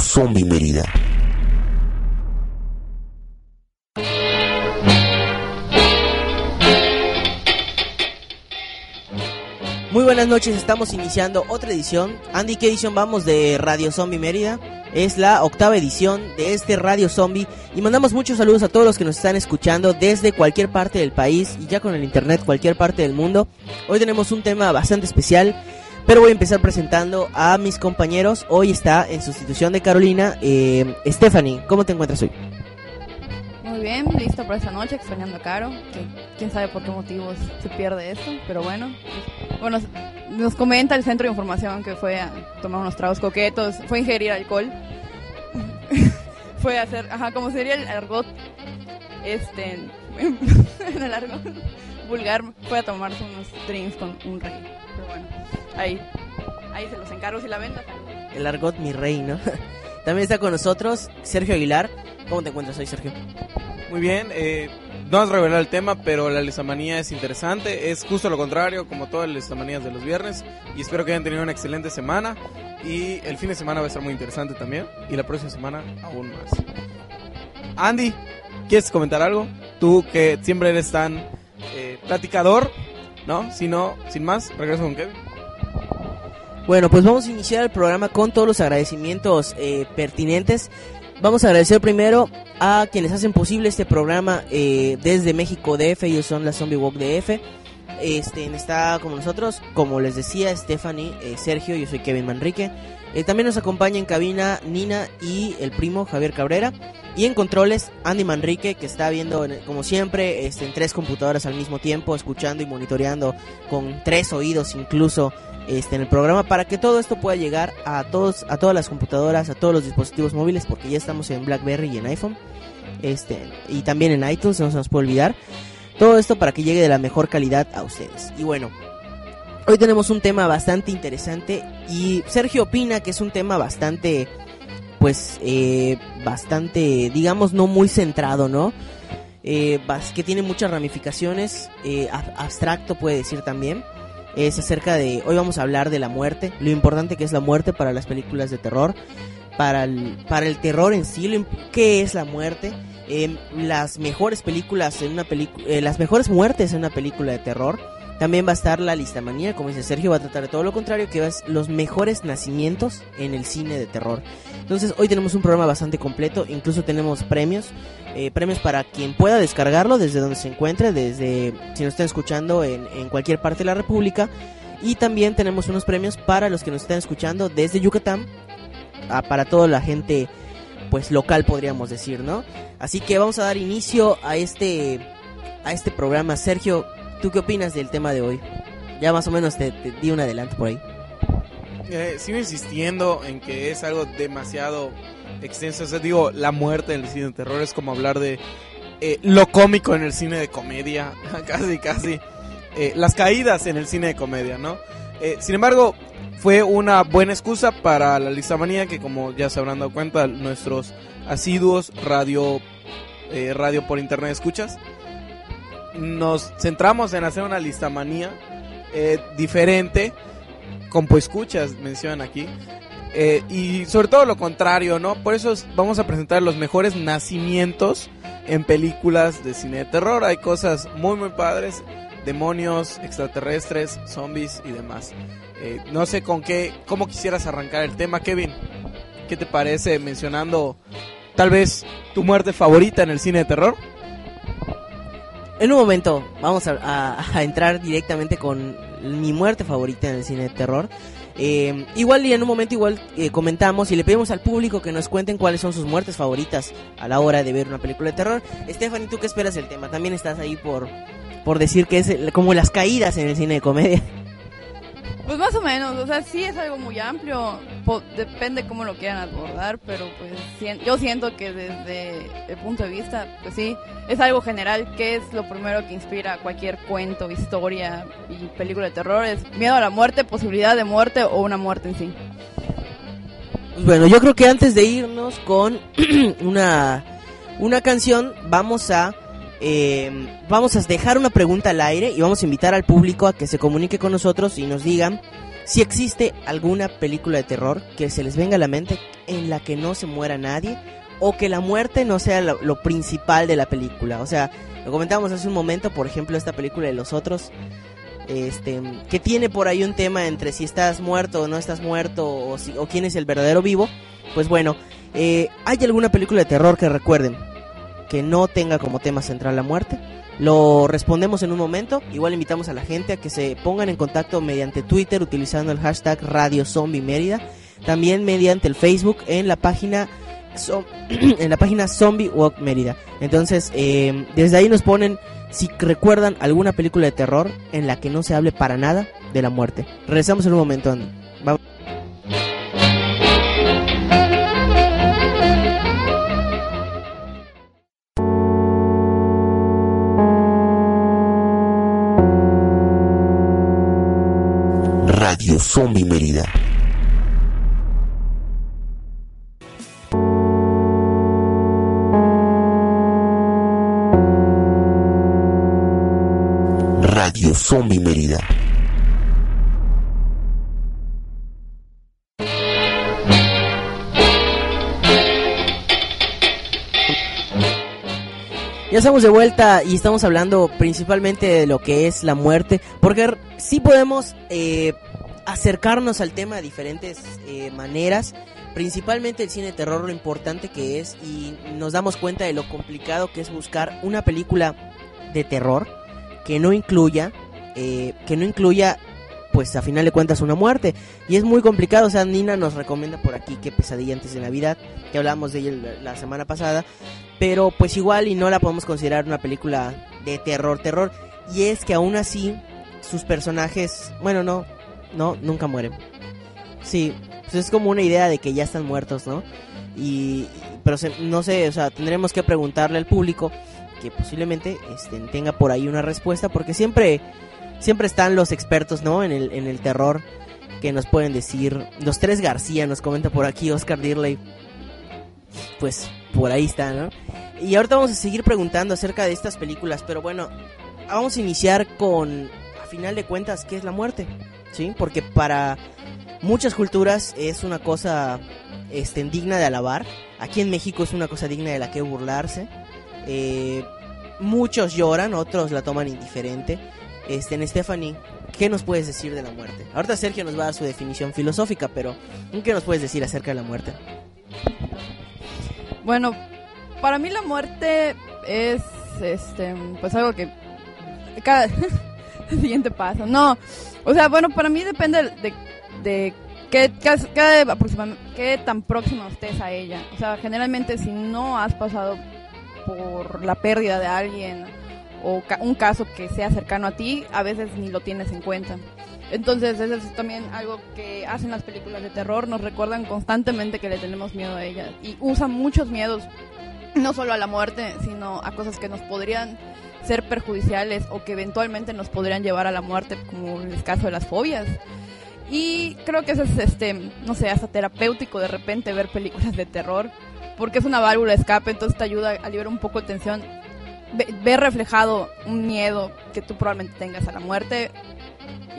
Zombie Mérida. Muy buenas noches, estamos iniciando otra edición. Andy, ¿qué edición vamos de Radio Zombie Mérida? Es la octava edición de este Radio Zombie y mandamos muchos saludos a todos los que nos están escuchando desde cualquier parte del país y ya con el internet cualquier parte del mundo. Hoy tenemos un tema bastante especial, pero voy a empezar presentando a mis compañeros. Hoy está en sustitución de Carolina, eh, Stephanie. ¿Cómo te encuentras hoy? Muy bien, listo para esta noche, extrañando a Caro, que quién sabe por qué motivos se pierde esto, pero bueno. Bueno, nos comenta el centro de información que fue a tomar unos tragos coquetos, fue a ingerir alcohol, fue a hacer, ajá, como sería el argot, este, en el argot vulgar, fue a tomarse unos drinks con un rey, pero bueno, ahí, ahí se los encargo si la venta. El argot mi rey, ¿no? También está con nosotros Sergio Aguilar. ¿Cómo te encuentras hoy, Sergio? Muy bien, eh, no has revelado el tema, pero la listamanía es interesante. Es justo lo contrario, como todas las listamanías de los viernes. Y espero que hayan tenido una excelente semana. Y el fin de semana va a estar muy interesante también. Y la próxima semana aún más. Andy, ¿quieres comentar algo? Tú que siempre eres tan eh, platicador, ¿no? Si no, sin más, regreso con Kevin. Bueno, pues vamos a iniciar el programa con todos los agradecimientos eh, pertinentes. Vamos a agradecer primero a quienes hacen posible este programa eh, desde México DF, ellos son la Zombie Walk DF. Este, está como nosotros, como les decía, Stephanie, eh, Sergio, yo soy Kevin Manrique. Eh, también nos acompaña en cabina Nina y el primo Javier Cabrera. Y en controles, Andy Manrique, que está viendo, como siempre, este, en tres computadoras al mismo tiempo, escuchando y monitoreando con tres oídos incluso este, en el programa para que todo esto pueda llegar a todos a todas las computadoras, a todos los dispositivos móviles, porque ya estamos en BlackBerry y en iPhone, este, y también en iTunes, no se nos puede olvidar. Todo esto para que llegue de la mejor calidad a ustedes. Y bueno, hoy tenemos un tema bastante interesante y Sergio opina que es un tema bastante, pues, eh, bastante, digamos, no muy centrado, ¿no? Eh, que tiene muchas ramificaciones, eh, abstracto puede decir también es acerca de, hoy vamos a hablar de la muerte, lo importante que es la muerte para las películas de terror, para el, para el terror en sí, qué es la muerte, eh, las mejores películas en una película, eh, las mejores muertes en una película de terror. También va a estar la listamanía, como dice Sergio, va a tratar de todo lo contrario, que es los mejores nacimientos en el cine de terror. Entonces hoy tenemos un programa bastante completo, incluso tenemos premios, eh, premios para quien pueda descargarlo desde donde se encuentre, desde si nos están escuchando en, en cualquier parte de la República. Y también tenemos unos premios para los que nos están escuchando desde Yucatán, a, para toda la gente pues local podríamos decir, ¿no? Así que vamos a dar inicio a este a este programa. Sergio, ¿tú qué opinas del tema de hoy? Ya más o menos te, te di un adelanto por ahí. Eh, sigo insistiendo en que es algo demasiado extenso. O sea, digo, la muerte del cine de terror es como hablar de eh, lo cómico en el cine de comedia. casi, casi. Eh, las caídas en el cine de comedia, ¿no? Eh, sin embargo, fue una buena excusa para la listamanía que como ya se habrán dado cuenta nuestros asiduos radio eh, radio por internet escuchas nos centramos en hacer una listamanía eh, diferente como escuchas mencionan aquí eh, y sobre todo lo contrario no por eso vamos a presentar los mejores nacimientos en películas de cine de terror hay cosas muy muy padres demonios extraterrestres zombies y demás eh, no sé con qué, cómo quisieras arrancar el tema, Kevin. ¿Qué te parece mencionando tal vez tu muerte favorita en el cine de terror? En un momento vamos a, entrar directamente con mi muerte favorita en el cine de terror. Eh, igual y en un momento igual eh, comentamos y le pedimos al público que nos cuenten cuáles son sus muertes favoritas a la hora de ver una película de terror. Stephanie, ¿tú qué esperas del tema? También estás ahí por, por decir que es como las caídas en el cine de comedia. Pues más o menos, o sea, sí es algo muy amplio, po depende cómo lo quieran abordar, pero pues si yo siento que desde el punto de vista, pues sí, es algo general, que es lo primero que inspira cualquier cuento, historia y película de terror, es miedo a la muerte, posibilidad de muerte o una muerte en sí. Pues bueno, yo creo que antes de irnos con una, una canción, vamos a eh, vamos a dejar una pregunta al aire y vamos a invitar al público a que se comunique con nosotros y nos digan si existe alguna película de terror que se les venga a la mente en la que no se muera nadie o que la muerte no sea lo, principal de la película. O sea, lo comentábamos hace un momento, por ejemplo, esta película de los otros, este, que tiene por ahí un tema entre si estás muerto o no estás muerto o, si, o quién es el verdadero vivo. Pues bueno, eh, ¿hay alguna película de terror que recuerden que no tenga como tema central la muerte? Lo respondemos en un momento. Igual invitamos a la gente a que se pongan en contacto mediante Twitter utilizando el hashtag Radio Zombie Mérida. También mediante el Facebook en la página en la página Zombie Walk Mérida. Entonces, eh, desde ahí nos ponen si recuerdan alguna película de terror en la que no se hable para nada de la muerte. Regresamos en un momento. Vamos. Radio Zombie Mérida. Radio Zombie Mérida. Ya estamos de vuelta y estamos hablando principalmente de lo que es la muerte, porque sí podemos eh, acercarnos al tema de diferentes eh, maneras, principalmente el cine terror, lo importante que es, y nos damos cuenta de lo complicado que es buscar una película de terror que no incluya, eh, que no incluya, pues a final de cuentas una muerte, y es muy complicado, o sea, Nina nos recomienda por aquí que Pesadilla antes de Navidad, que hablamos de ella la- la semana pasada, pero pues igual y no la podemos considerar una película de terror, terror. Y es que aún así sus personajes, bueno, no, no, nunca mueren. Sí, pues es como una idea de que ya están muertos, ¿no? Y, pero se- no sé, o sea, tendremos que preguntarle al público que posiblemente este, tenga por ahí una respuesta, porque siempre, siempre están los expertos, ¿no? En el, en el terror que nos pueden decir. Los tres García nos comenta por aquí, Oscar Dirley. Pues por ahí está, ¿no? Y ahorita vamos a seguir preguntando acerca de estas películas, pero bueno, vamos a iniciar con, a final de cuentas, ¿qué es la muerte? ¿Sí? Porque para muchas culturas es una cosa este, digna de alabar. Aquí en México es una cosa digna de la que burlarse. Eh, muchos lloran, otros la toman indiferente. Este, en Stephanie, ¿qué nos puedes decir de la muerte? Ahorita Sergio nos va a dar su definición filosófica, pero ¿qué nos puedes decir acerca de la muerte? Bueno, para mí la muerte es, este, pues algo que cada siguiente paso. No, o sea, bueno, para mí depende de, de qué, qué, qué tan próximo estés a ella. O sea, generalmente si no has pasado por la pérdida de alguien o ca- un caso que sea cercano a ti, a veces ni lo tienes en cuenta. Entonces, eso es también algo que hacen las películas de terror, nos recuerdan constantemente que le tenemos miedo a ellas y usan muchos miedos, no solo a la muerte, sino a cosas que nos podrían ser perjudiciales o que eventualmente nos podrían llevar a la muerte, como en el caso de las fobias. Y creo que eso es, este, no sé, hasta terapéutico de repente ver películas de terror, porque es una válvula de escape, entonces te ayuda a liberar un poco de tensión. Ve- Ver reflejado un miedo que tú probablemente tengas a la muerte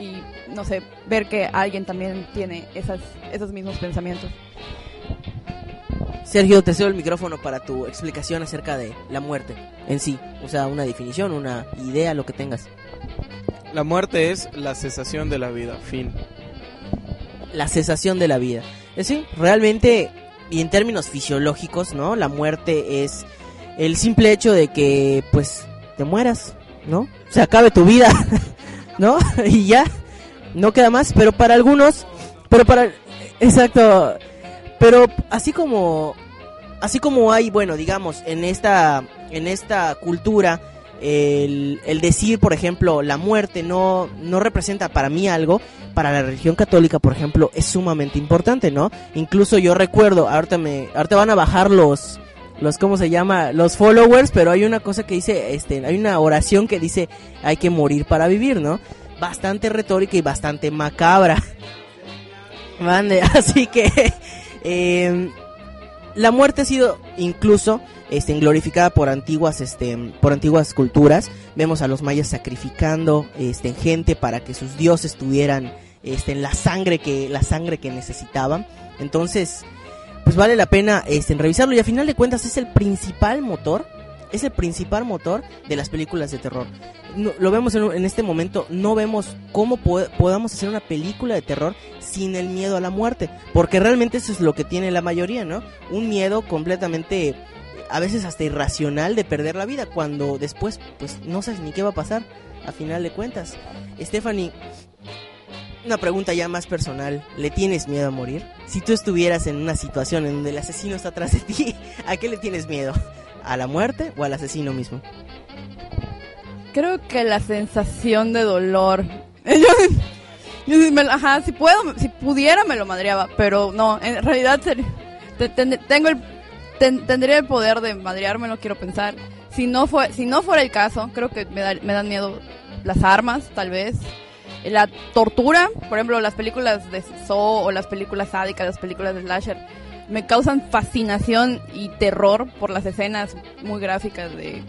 y, no sé, ver que alguien también tiene esas, esos mismos pensamientos. Sergio, te cedo el micrófono para tu explicación acerca de la muerte en sí. O sea, una definición, una idea, lo que tengas. La muerte es la cesación de la vida, fin. La cesación de la vida. Es decir, realmente, y en términos fisiológicos, ¿no? La muerte es el simple hecho de que, pues, te mueras, ¿no? Se acabe tu vida, ¿no? y ya, no queda más. Pero para algunos, pero para, exacto, pero así como, así como hay, bueno, digamos, en esta, en esta cultura, el, el decir, por ejemplo, la muerte no, no representa para mí algo, para la religión católica, por ejemplo, es sumamente importante, ¿no? Incluso yo recuerdo, ahorita me, ahorita van a bajar los, los, ¿cómo se llama? Los followers, pero hay una cosa que dice, este, hay una oración que dice, hay que morir para vivir, ¿no? Bastante retórica y bastante macabra. Mande, así que, eh, la muerte ha sido incluso este, glorificada por antiguas, este, por antiguas culturas. Vemos a los mayas sacrificando este, gente para que sus dioses tuvieran este, la sangre que la sangre que necesitaban. Entonces, pues vale la pena este, revisarlo y a final de cuentas es el principal motor, es el principal motor de las películas de terror. No- lo vemos en, este momento, no vemos cómo po- podamos hacer una película de terror sin el miedo a la muerte, porque realmente eso es lo que tiene la mayoría, ¿no? Un miedo completamente a veces hasta irracional de perder la vida cuando después pues no sabes ni qué va a pasar a final de cuentas. Stephanie, una pregunta ya más personal, ¿le tienes miedo a morir? Si tú estuvieras en una situación en donde el asesino está atrás de ti, ¿a qué le tienes miedo? ¿A la muerte o al asesino mismo? Creo que la sensación de dolor. Yo, yo ajá, si puedo, si pudiera me lo madreaba, pero no, en realidad tengo el, ten- tendría el poder de madrearme, no quiero pensar. Si no fue, si no fuera el caso, creo que me, me dan miedo las armas, tal vez. La tortura, por ejemplo, las películas de Saw o las películas sádicas, las películas de slasher, me causan fascinación y terror por las escenas muy gráficas de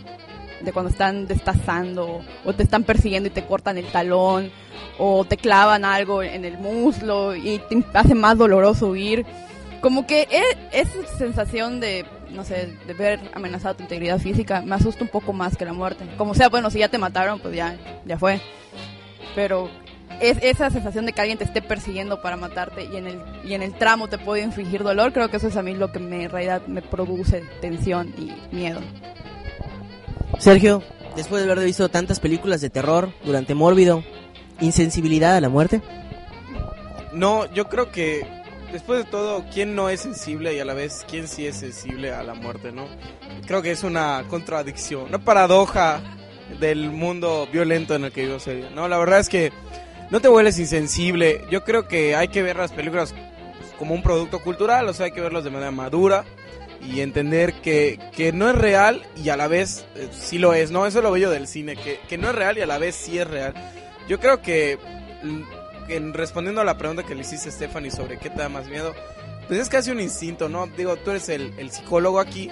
de cuando están destazando o te están persiguiendo y te cortan el talón o te clavan algo en el muslo y te hace más doloroso huir. Como que e- esa sensación de, no sé, de ver amenazada tu integridad física me asusta un poco más que la muerte. Como sea, bueno, si ya te mataron, pues ya, ya fue. Pero es esa sensación de que alguien te esté persiguiendo para matarte y en el, y en el tramo te puede infligir dolor, creo que eso es a mí lo que me, en realidad me produce tensión y miedo. Sergio, después de haber visto tantas películas de terror durante Mórbido, ¿insensibilidad a la muerte? No, yo creo que después de todo, ¿quién no es sensible y a la vez quién sí es sensible a la muerte, no? Creo que es una contradicción, una paradoja del mundo violento en el que vivimos hoy. No, la verdad es que no te vuelves insensible. Yo creo que hay que ver las películas como un producto cultural, o sea, hay que verlas de manera madura y entender que, que no es real y a la vez eh, sí lo es, ¿no? Eso es lo bello del cine, que, que no es real y a la vez sí es real. Yo creo que, mm, en- respondiendo a la pregunta que le hiciste Stephanie sobre qué te da más miedo, pues es casi un instinto, ¿no? Digo, tú eres el, el psicólogo aquí,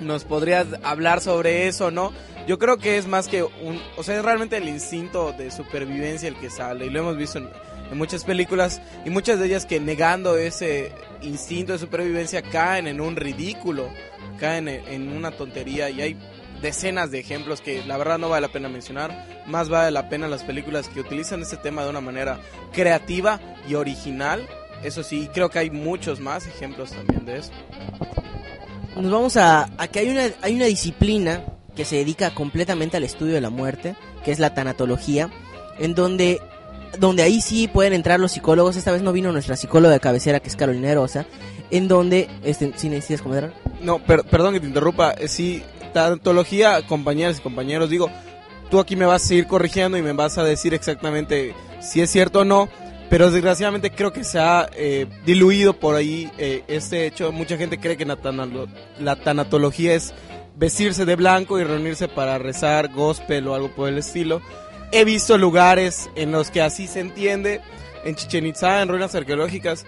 nos podrías hablar sobre eso, ¿no? Yo creo que es más que un, o sea, es realmente el instinto de supervivencia el que sale y lo hemos visto en, en muchas películas y muchas de ellas que negando ese instinto de supervivencia caen en un ridículo, caen en, una tontería y hay decenas de ejemplos que la verdad no vale la pena mencionar, más vale la pena las películas que utilizan este tema de una manera creativa y original. Eso sí, creo que hay muchos más ejemplos también de eso. Nos vamos a, a que hay una, hay una disciplina que se dedica completamente al estudio de la muerte, que es la tanatología, en donde, donde ahí sí pueden entrar los psicólogos. Esta vez no vino nuestra psicóloga de cabecera, que es Carolina Rosa, en donde, este, si necesitas comentar. No, per- perdón que te interrumpa. eh, sí, tanatología, compañeras y compañeros, digo, tú aquí me vas a seguir corrigiendo y me vas a decir exactamente si es cierto o no. Pero desgraciadamente creo que se ha eh, diluido por ahí eh, este hecho. Mucha gente cree que la tanatología es vestirse de blanco y reunirse para rezar gospel o algo por el estilo. He visto lugares en los que así se entiende. En Chichen Itza, en ruinas arqueológicas.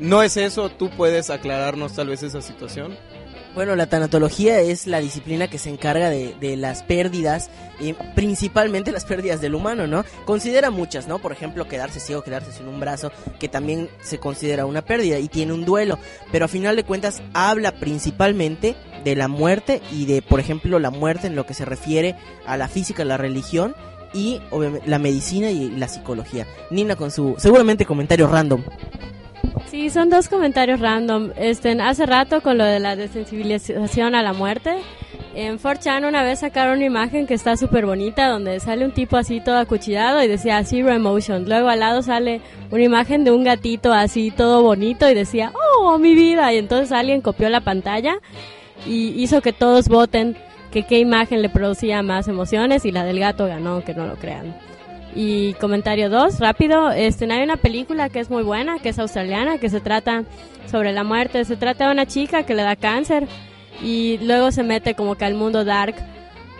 No es eso. ¿Tú puedes aclararnos tal vez esa situación? Bueno, la tanatología es la disciplina que se encarga de, las pérdidas, y principalmente las pérdidas del humano, ¿no? Considera muchas, ¿no? Por ejemplo, quedarse ciego, quedarse sin un brazo, que también se considera una pérdida y tiene un duelo, pero a final de cuentas habla principalmente de la muerte y de, por ejemplo, la muerte en lo que se refiere a la física, la religión y obviamente la medicina y la psicología. Nina con su seguramente comentario random. Sí, son dos comentarios random. Este, hace rato con lo de la desensibilización a la muerte, en 4chan una vez sacaron una imagen que está súper bonita donde sale un tipo así todo acuchillado y decía Zero Emotion. Luego al lado sale una imagen de un gatito así todo bonito y decía Oh, mi vida. Y entonces alguien copió la pantalla y hizo que todos voten que qué imagen le producía más emociones y la del gato ganó, que no lo crean. Y comentario 2, rápido, este, hay una película que es muy buena, que es australiana, que se trata sobre la muerte. Se trata de una chica que le da cáncer y luego se mete como que al mundo dark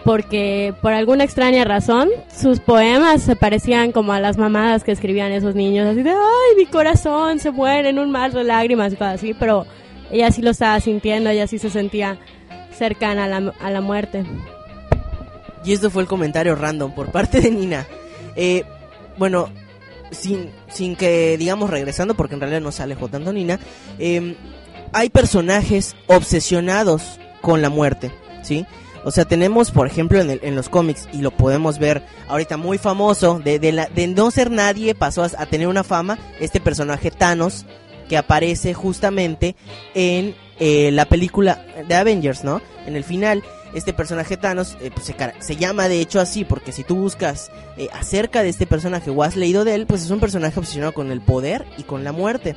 porque por alguna extraña razón sus poemas se parecían como a las mamadas que escribían esos niños, así de, ay, mi corazón se muere en un mar de lágrimas y cosas así, pero ella sí lo estaba sintiendo, ella sí se sentía cercana a la, a la muerte. Y esto fue el comentario random por parte de Nina. Eh, bueno, sin, sin que, digamos, regresando, porque en realidad no sale J. Antonina, eh, hay personajes obsesionados con la muerte, ¿sí? O sea, tenemos, por ejemplo, en, el- en los cómics, y lo podemos ver ahorita muy famoso, de, de, la- de no ser nadie pasó a, a tener una fama, este personaje Thanos, que aparece justamente en eh, la película de Avengers, ¿no? En el final, este personaje Thanos eh, pues, se, se llama de hecho así, porque si tú buscas eh, acerca de este personaje o has leído de él, pues es un personaje obsesionado con el poder y con la muerte.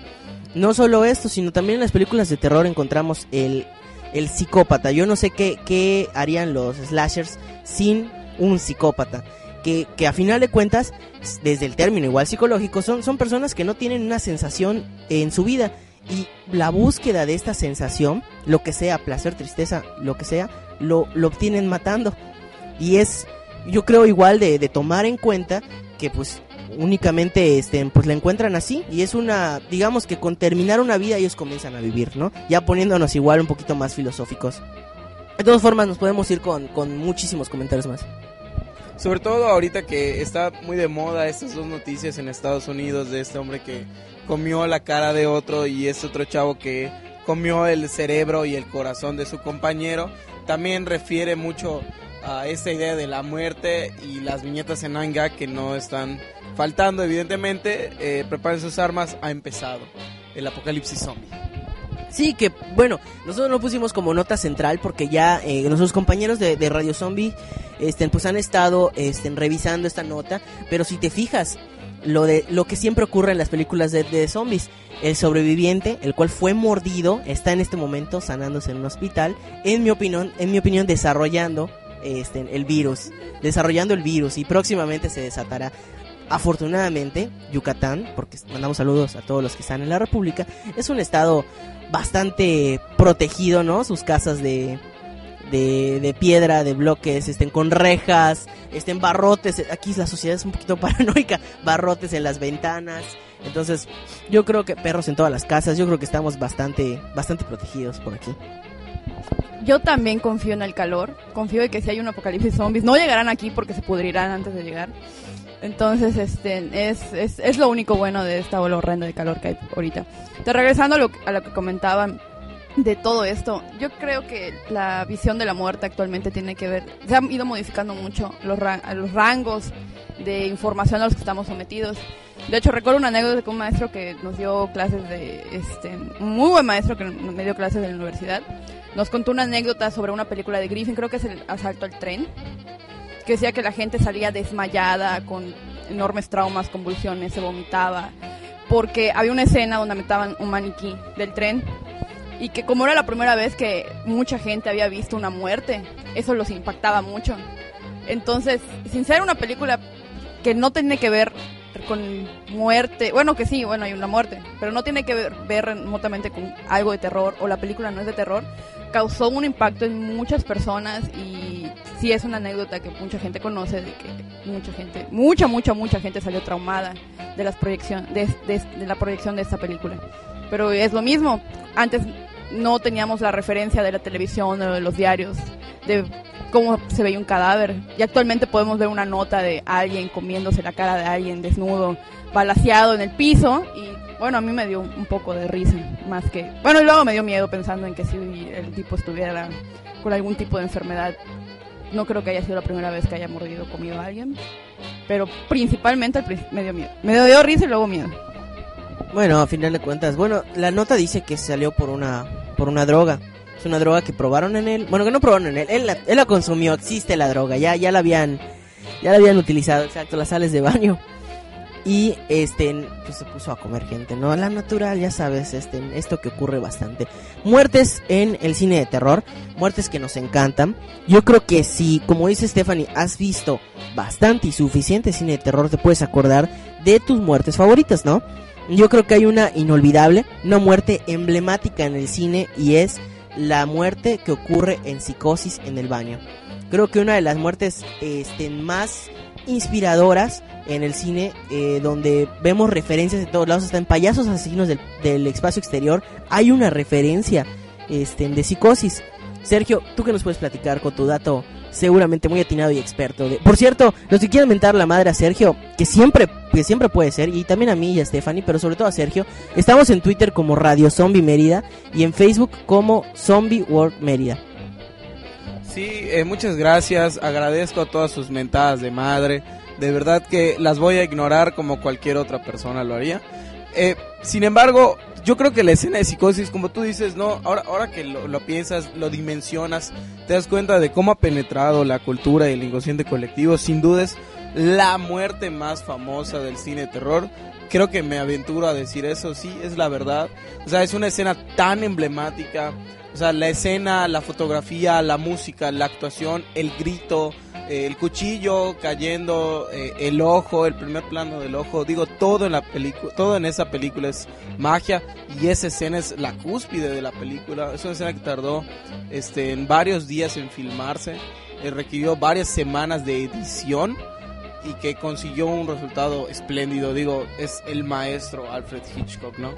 No solo esto, sino también en las películas de terror encontramos el, el psicópata. Yo no sé qué, qué harían los slashers sin un psicópata. Que, que a final de cuentas, desde el término igual psicológico, son, son personas que no tienen una sensación en su vida. Y la búsqueda de esta sensación, lo que sea, placer, tristeza, lo que sea, lo, lo obtienen matando. Y es, yo creo igual de, de tomar en cuenta que pues únicamente este pues la encuentran así y es una digamos que con terminar una vida ellos comienzan a vivir no ya poniéndonos igual un poquito más filosóficos de todas formas nos podemos ir con, con muchísimos comentarios más Sobre todo ahorita que está muy de moda estas dos noticias en Estados Unidos de este hombre que comió la cara de otro y este otro chavo que comió el cerebro y el corazón de su compañero. También refiere mucho a esta idea de la muerte y las viñetas en Anga que no están faltando evidentemente. Eh, preparen sus armas, ha empezado el apocalipsis zombie. Sí, que bueno, nosotros lo pusimos como nota central porque ya eh, nuestros compañeros de, Radio Zombie este, pues han estado este, revisando esta nota, pero si te fijas, lo, de, lo que siempre ocurre en las películas de, de zombies, el sobreviviente, el cual fue mordido, está en este momento sanándose en un hospital, en mi opinión, en mi opinión desarrollando este, el virus, desarrollando el virus y próximamente se desatará. Afortunadamente, Yucatán, porque mandamos saludos a todos los que están en la República, es un estado bastante protegido, ¿no? Sus casas de, de, de piedra, de bloques, estén con rejas, estén barrotes. Aquí la sociedad es un poquito paranoica, barrotes en las ventanas. Entonces, yo creo que perros en todas las casas, yo creo que estamos bastante, bastante protegidos por aquí. Yo también confío en el calor, confío en que si hay un apocalipsis zombies, no llegarán aquí porque se pudrirán antes de llegar. Entonces, este, es, es, es lo único bueno de esta ola horrenda de calor que hay ahorita. Te regresando a lo, a lo que comentaban de todo esto, yo creo que la visión de la muerte actualmente tiene que ver, se han ido modificando mucho los, los rangos de información a los que estamos sometidos. De hecho, recuerdo una anécdota con un maestro que nos dio clases de, este, un muy buen maestro que me dio clases de la universidad, nos contó una anécdota sobre una película de Griffin, creo que es el asalto al tren, que decía que la gente salía desmayada, con enormes traumas, convulsiones, se vomitaba, porque había una escena donde metaban un maniquí del tren y que como era la primera vez que mucha gente había visto una muerte, eso los impactaba mucho. Entonces, sin ser una película que no tiene que ver con muerte, bueno que sí, bueno hay una muerte, pero no tiene que ver, ver remotamente con algo de terror o la película no es de terror, causó un impacto en muchas personas y sí es una anécdota que mucha gente conoce de que mucha gente, mucha, mucha, mucha gente salió traumada de las proyección, de, de- la proyección de esta película. Pero es lo mismo, antes no teníamos la referencia de la televisión o de los diarios de cómo se veía un cadáver y actualmente podemos ver una nota de alguien comiéndose la cara de alguien desnudo, balaseado en el piso y bueno, a mí me dio un poco de risa, más que... Bueno, y luego me dio miedo pensando en que si el tipo estuviera con algún tipo de enfermedad, no creo que haya sido la primera vez que haya mordido o comido a alguien, pero principalmente me dio miedo. Me dio risa y luego miedo. Bueno, a final de cuentas, bueno, la nota dice que salió por una, por una droga. Es una droga que probaron en él. Bueno, que no probaron en él. Él la, él la consumió. Existe la droga. Ya, ya la habían, ya la habían utilizado. Exacto, las sales de baño. Y este, pues se puso a comer gente, ¿no? La natural, ya sabes, este, esto que ocurre bastante. Muertes en el cine de terror, muertes que nos encantan. Yo creo que si, como dice Stephanie, has visto bastante y suficiente cine de terror, te puedes acordar de tus muertes favoritas, ¿no? Yo creo que hay una inolvidable, una muerte emblemática en el cine y es la muerte que ocurre en Psicosis en el baño. Creo que una de las muertes este, más inspiradoras en el cine, eh, donde vemos referencias de todos lados, hasta en Payasos Asesinos del, del Espacio Exterior, hay una referencia este, de Psicosis. Sergio, ¿tú qué nos puedes platicar con tu dato seguramente muy atinado y experto? De... Por cierto, los que quieran mentar la madre a Sergio, que siempre que siempre puede ser, y también a mí y a Stephanie, pero sobre todo a Sergio. Estamos en Twitter como Radio Zombie Mérida y en Facebook como Zombie World Mérida. Sí, eh, muchas gracias. Agradezco todas sus mentadas de madre. De verdad que las voy a ignorar como cualquier otra persona lo haría. Eh, sin embargo, yo creo que la escena de psicosis, como tú dices, no, ahora, ahora que lo, piensas, lo dimensionas, te das cuenta de cómo ha penetrado la cultura y el inconsciente colectivo. Sin duda es la muerte más famosa del cine terror. Creo que me aventuro a decir eso, sí, es la verdad. O sea, es una escena tan emblemática. Sea, la escena, la fotografía, la música, la actuación, el grito, eh, el cuchillo cayendo, eh, el ojo, el primer plano del ojo, digo, todo en la película, todo en esa película es magia y esa escena es la cúspide de la película. Es una escena que tardó este en varios días en filmarse, eh, requirió varias semanas de edición y que consiguió un resultado espléndido. Digo, es el maestro Alfred Hitchcock, ¿no?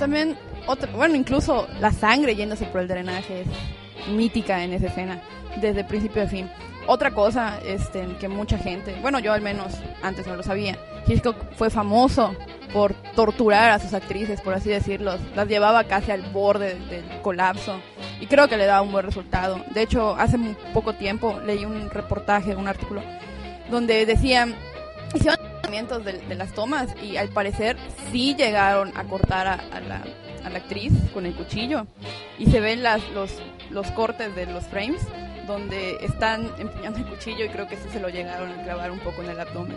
También, otra, bueno, incluso la sangre yéndose por el drenaje es mítica en esa escena, desde principio a fin. Otra cosa este, que mucha gente, bueno, yo al menos antes no lo sabía, Hitchcock fue famoso por torturar a sus actrices, por así decirlo. Las llevaba casi al borde del colapso y creo que le daba un buen resultado. De hecho, hace muy poco tiempo leí un reportaje, un artículo, donde decían, hicieron de, de las tomas y al parecer sí llegaron a cortar a, a la, a la actriz con el cuchillo y se ven las, los, los cortes de los frames donde están empuñando el cuchillo y creo que sí se lo llegaron a clavar un poco en el abdomen.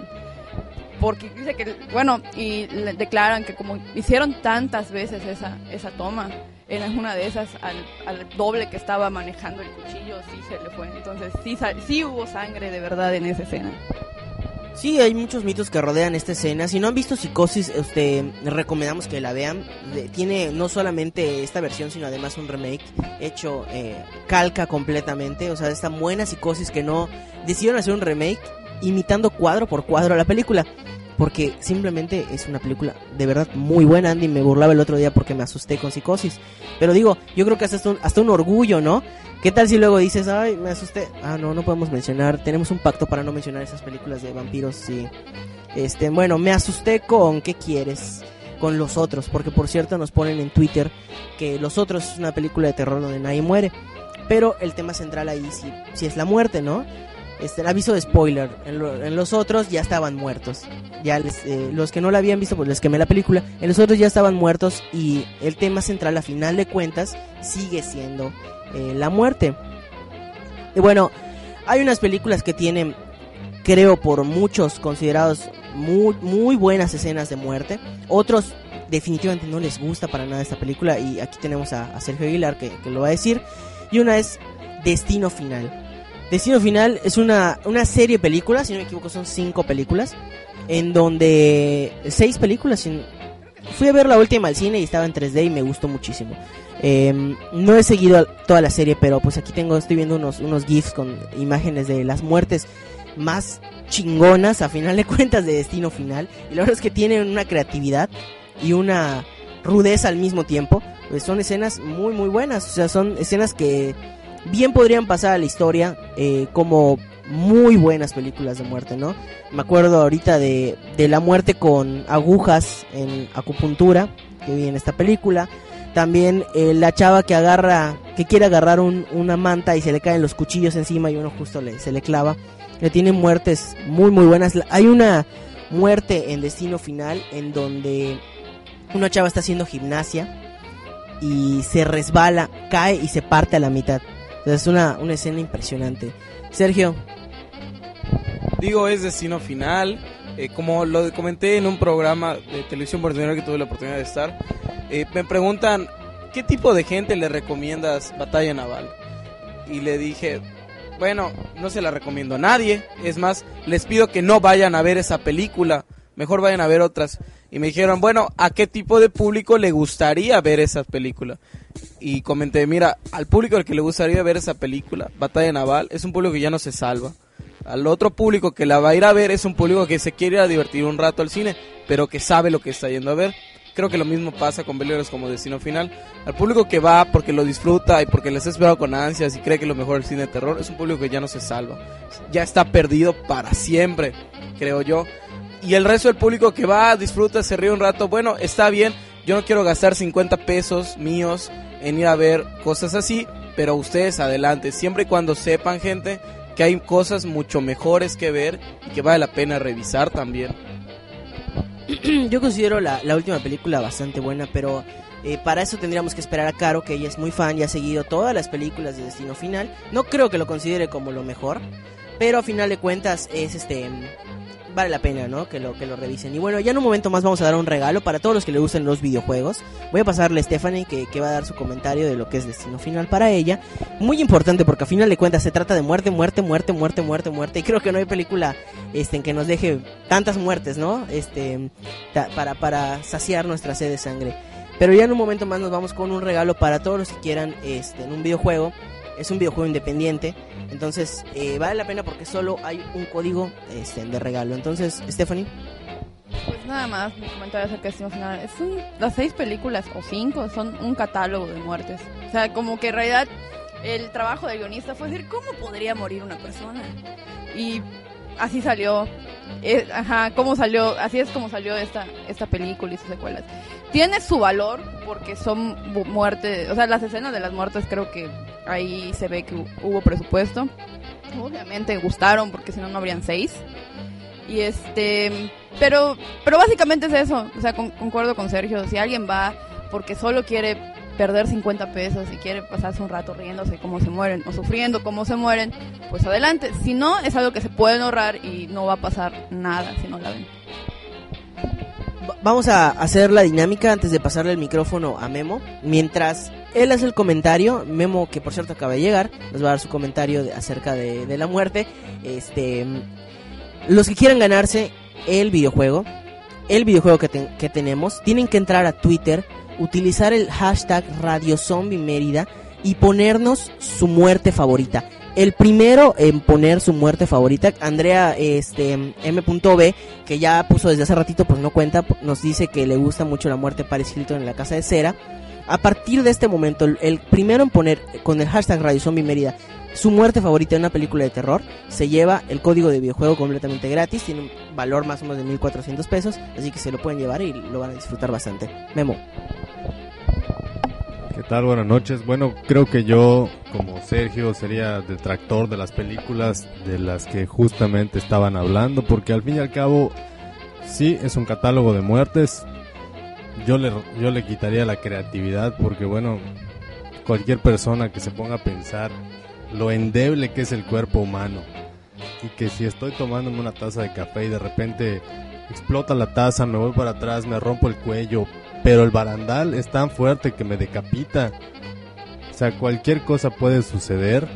Porque dice que, bueno, y le declaran que como hicieron tantas veces esa, esa toma, en una de esas al, al doble que estaba manejando el cuchillo sí se le fue. Entonces sí, sí hubo sangre de verdad en esa escena. Sí, hay muchos mitos que rodean esta escena. Si no han visto Psicosis, este, recomendamos que la vean. Tiene no solamente esta versión, sino además un remake hecho eh, calca completamente. O sea, esta buena Psicosis que no decidieron hacer un remake imitando cuadro por cuadro a la película. Porque simplemente es una película de verdad muy buena. Andy me burlaba el otro día porque me asusté con Psicosis. Pero digo, yo creo que hasta un, hasta un orgullo, ¿no? ¿Qué tal si luego dices, ay, me asusté? Ah, no, no podemos mencionar. Tenemos un pacto para no mencionar esas películas de vampiros. Sí. Este, bueno, me asusté con ¿qué quieres? Con los otros, porque por cierto nos ponen en Twitter que Los otros es una película de terror donde nadie muere. Pero el tema central ahí sí, sí es la muerte, ¿no? Este, el aviso de spoiler. En, lo- en los otros ya estaban muertos. Ya les, eh, los que no la habían visto, pues les quemé la película. En los otros ya estaban muertos y el tema central, a final de cuentas, sigue siendo eh, la muerte. Y bueno, hay unas películas que tienen, creo por muchos considerados muy, muy buenas escenas de muerte. Otros definitivamente no les gusta para nada esta película y aquí tenemos a, a Sergio Aguilar que, que lo va a decir. Y una es Destino Final. Destino Final es una, una serie de películas, si no me equivoco son cinco películas, en donde seis películas, sin- fui a ver la última al cine y estaba en 3D y me gustó muchísimo. Eh, no he seguido toda la serie, pero pues aquí tengo, estoy viendo unos, unos GIFs con imágenes de las muertes más chingonas a final de cuentas de Destino Final. Y la verdad es que tienen una creatividad y una rudeza al mismo tiempo. Pues son escenas muy muy buenas, o sea, son escenas que bien podrían pasar a la historia eh, como muy buenas películas de muerte, ¿no? Me acuerdo ahorita de, de la muerte con agujas en acupuntura que vi en esta película. También eh, la chava que agarra, que quiere agarrar un- una manta y se le caen los cuchillos encima y uno justo le, se le clava. Que tiene muertes muy muy buenas. Hay una muerte en Destino Final en donde una chava está haciendo gimnasia y se resbala, cae y se parte a la mitad. Es una, una escena impresionante. Sergio, Digo, es destino final. Eh, como lo comenté en un programa de televisión por que tuve la oportunidad de estar, eh, me preguntan, ¿qué tipo de gente le recomiendas Batalla Naval? Y le dije, bueno, no se la recomiendo a nadie. Es más, les pido que no vayan a ver esa película. Mejor vayan a ver otras. Y me dijeron, bueno, ¿a qué tipo de público le gustaría ver esa película? Y comenté, mira, al público al que le gustaría ver esa película, Batalla Naval, es un público que ya no se salva. Al otro público que la va a ir a ver es un público que se quiere ir a divertir un rato al cine, pero que sabe lo que está yendo a ver. Creo que lo mismo pasa con Peleadores como Destino Final. Al público que va porque lo disfruta y porque les ha esperado con ansias y cree que lo mejor es cine de terror, es un público que ya no se salva. Ya está perdido para siempre. creo yo. Y el resto del público que va, disfruta, se ríe un rato, bueno, está bien. Yo no quiero gastar 50 pesos míos en ir a ver cosas así, pero ustedes adelante, siempre y cuando sepan, gente, que hay cosas mucho mejores que ver y que vale la pena revisar también. Yo considero la, la última película bastante buena, pero eh, para eso tendríamos que esperar a Caro, que ella es muy fan y ha seguido todas las películas de Destino Final. No creo que lo considere como lo mejor, pero a final de cuentas es este vale la pena, ¿no? Que lo que lo revisen. Y bueno, ya en un momento más vamos a dar un regalo para todos los que le gusten los videojuegos. Voy a pasarle a Stephanie que, que va a dar su comentario de lo que es Destino Final para ella. Muy importante porque a final de cuentas se trata de muerte, muerte, muerte, muerte, muerte, muerte. Y creo que no hay película este en que nos deje tantas muertes, ¿no? Este ta- para para saciar nuestra sed de sangre. Pero ya en un momento más nos vamos con un regalo para todos los que quieran este, en un videojuego. Es un videojuego independiente. Entonces eh, vale la pena porque solo hay un código este, de regalo. Entonces, Stephanie. Pues nada más, mi comentario acerca Final. Es un- las seis películas, o cinco, son un catálogo de muertes. O sea, como que en realidad el trabajo del guionista fue decir, ¿cómo podría morir una persona? Y así salió. Eh, ajá, cómo salió, así es como salió esta, esta película y sus secuelas. Tiene su valor porque son muertes, o sea, las escenas de las muertes creo que ahí se ve que hu- hubo presupuesto. Obviamente gustaron porque si no, no habrían seis. Y este, pero, pero básicamente es eso. O sea, con- concuerdo con Sergio. Si alguien va porque solo quiere perder 50 pesos y quiere pasarse un rato riéndose cómo se mueren o sufriendo cómo se mueren, pues adelante. Si no, es algo que se pueden ahorrar y no va a pasar nada si no la ven. Va- Vamos a hacer la dinámica antes de pasarle el micrófono a Memo. Mientras él hace el comentario, Memo, que por cierto acaba de llegar, nos va a dar su comentario acerca de, la muerte. Este, los que quieran ganarse el videojuego, el videojuego que, ten- que tenemos, tienen que entrar a Twitter, utilizar el hashtag Radio y ponernos su muerte favorita. El primero en poner su muerte favorita, Andrea este, M.B, que ya puso desde hace ratito, pues no cuenta, nos dice que le gusta mucho la muerte de Paris en la casa de cera. A partir de este momento, el, primero en poner con el hashtag Radio Zombie su muerte favorita en una película de terror, se lleva el código de videojuego completamente gratis, tiene un valor más o menos de 1400 pesos, así que se lo pueden llevar y lo van a disfrutar bastante. Memo. ¿Qué tal? Buenas noches. Bueno, creo que yo, como Sergio, sería detractor de las películas de las que justamente estaban hablando, porque al fin y al cabo, sí, es un catálogo de muertes. Yo le, yo le quitaría la creatividad, porque bueno, cualquier persona que se ponga a pensar lo endeble que es el cuerpo humano, y que si estoy tomándome una taza de café y de repente explota la taza, me voy para atrás, me rompo el cuello, pero el barandal es tan fuerte que me decapita. O sea, cualquier cosa puede suceder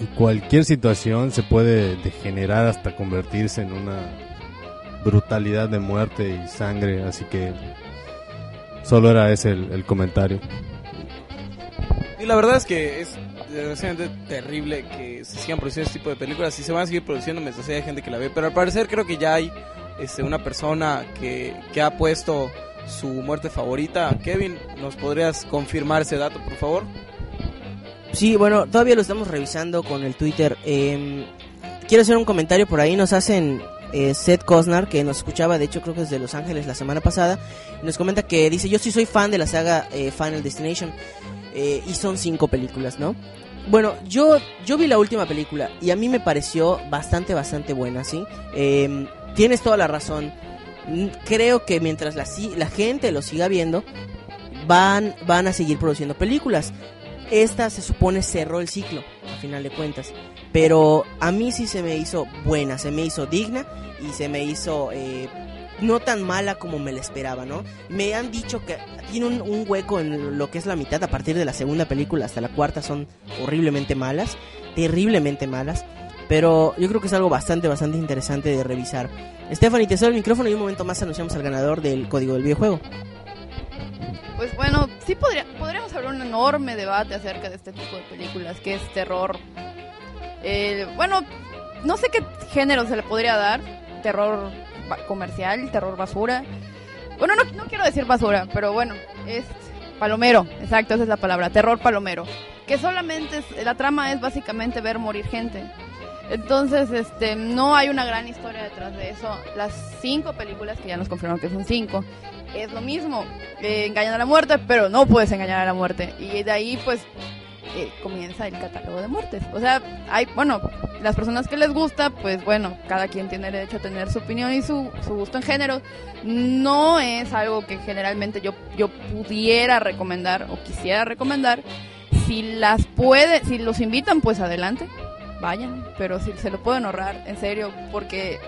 y cualquier situación se puede degenerar hasta convertirse en una brutalidad de muerte y sangre. Así que solo era ese el, el comentario. Y la verdad es que es desgraciadamente terrible que se sigan produciendo este tipo de películas y se van a seguir produciendo mientras haya gente que la ve. Pero al parecer creo que ya hay este, una persona que, que ha puesto su muerte favorita. Kevin, ¿nos podrías confirmar ese dato, por favor? Sí, bueno, todavía lo estamos revisando con el Twitter. Eh, quiero hacer un comentario por ahí. Nos hacen eh, Seth Cosnar, que nos escuchaba, de hecho creo que desde Los Ángeles la semana pasada. Nos comenta que dice, yo sí soy fan de la saga eh, Final Destination. eh, y son cinco películas, ¿no? Bueno, yo, yo vi la última película y a mí me pareció bastante, bastante buena, ¿sí? Eh, tienes toda la razón. Mm, Creo que mientras la, la gente lo siga viendo, van, van a seguir produciendo películas esta se supone cerró el ciclo, a final de cuentas. Pero a mí sí se me hizo buena, se me hizo digna y se me hizo eh, no tan mala como me la esperaba, ¿no? Me han dicho que tiene un, un hueco en lo que es la mitad, a partir de la segunda película hasta la cuarta son horriblemente malas, terriblemente malas. Pero yo creo que es algo bastante, bastante interesante de revisar. Stephanie, te cedo el micrófono y un momento más anunciamos al ganador del código del videojuego. Pues bueno, sí podría, podríamos hablar un enorme debate acerca de este tipo de películas, que es terror. Eh, bueno, no sé qué género se le podría dar. Terror comercial, terror basura. Bueno, no, no quiero decir basura, pero bueno, es palomero, exacto, esa es la palabra, terror palomero. Que solamente es- la trama es básicamente ver morir gente. Entonces, este, no hay una gran historia detrás de eso. Las cinco películas, que ya nos confirmaron que son cinco, es lo mismo. Eh, engañan a la muerte, pero no puedes engañar a la muerte. Y de ahí, pues, eh, comienza el catálogo de muertes. O sea, hay, bueno, las personas que les gusta, pues bueno, cada quien tiene derecho a tener su opinión y su, su gusto en género. No es algo que generalmente yo, yo pudiera recomendar o quisiera recomendar. Si las puede, si los invitan, pues adelante, vayan. Pero si se lo pueden ahorrar, en serio, porque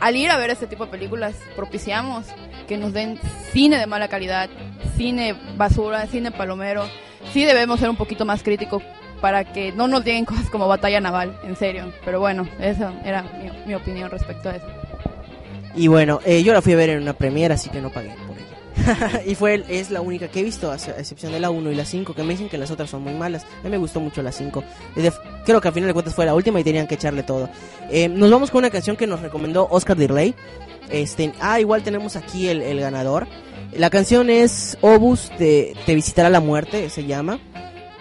al ir a ver este tipo de películas propiciamos que nos den cine de mala calidad, cine basura, cine palomero. Sí debemos ser un poquito más críticos para que no nos lleguen cosas como batalla naval, en serio. Pero bueno, esa era mi, opinión respecto a eso. Y bueno, eh, yo la fui a ver en una premiera, así que no pagué. y fue es la única que he visto, a excepción de la 1 y la 5, que me dicen que las otras son muy malas. A mí me gustó mucho la 5. Creo que al final de cuentas fue la última y tenían que echarle todo. Eh, nos vamos con una canción que nos recomendó Oscar Dirley. Este, ah, igual tenemos aquí el, el ganador. La canción es Obus de Te visitará la muerte, se llama.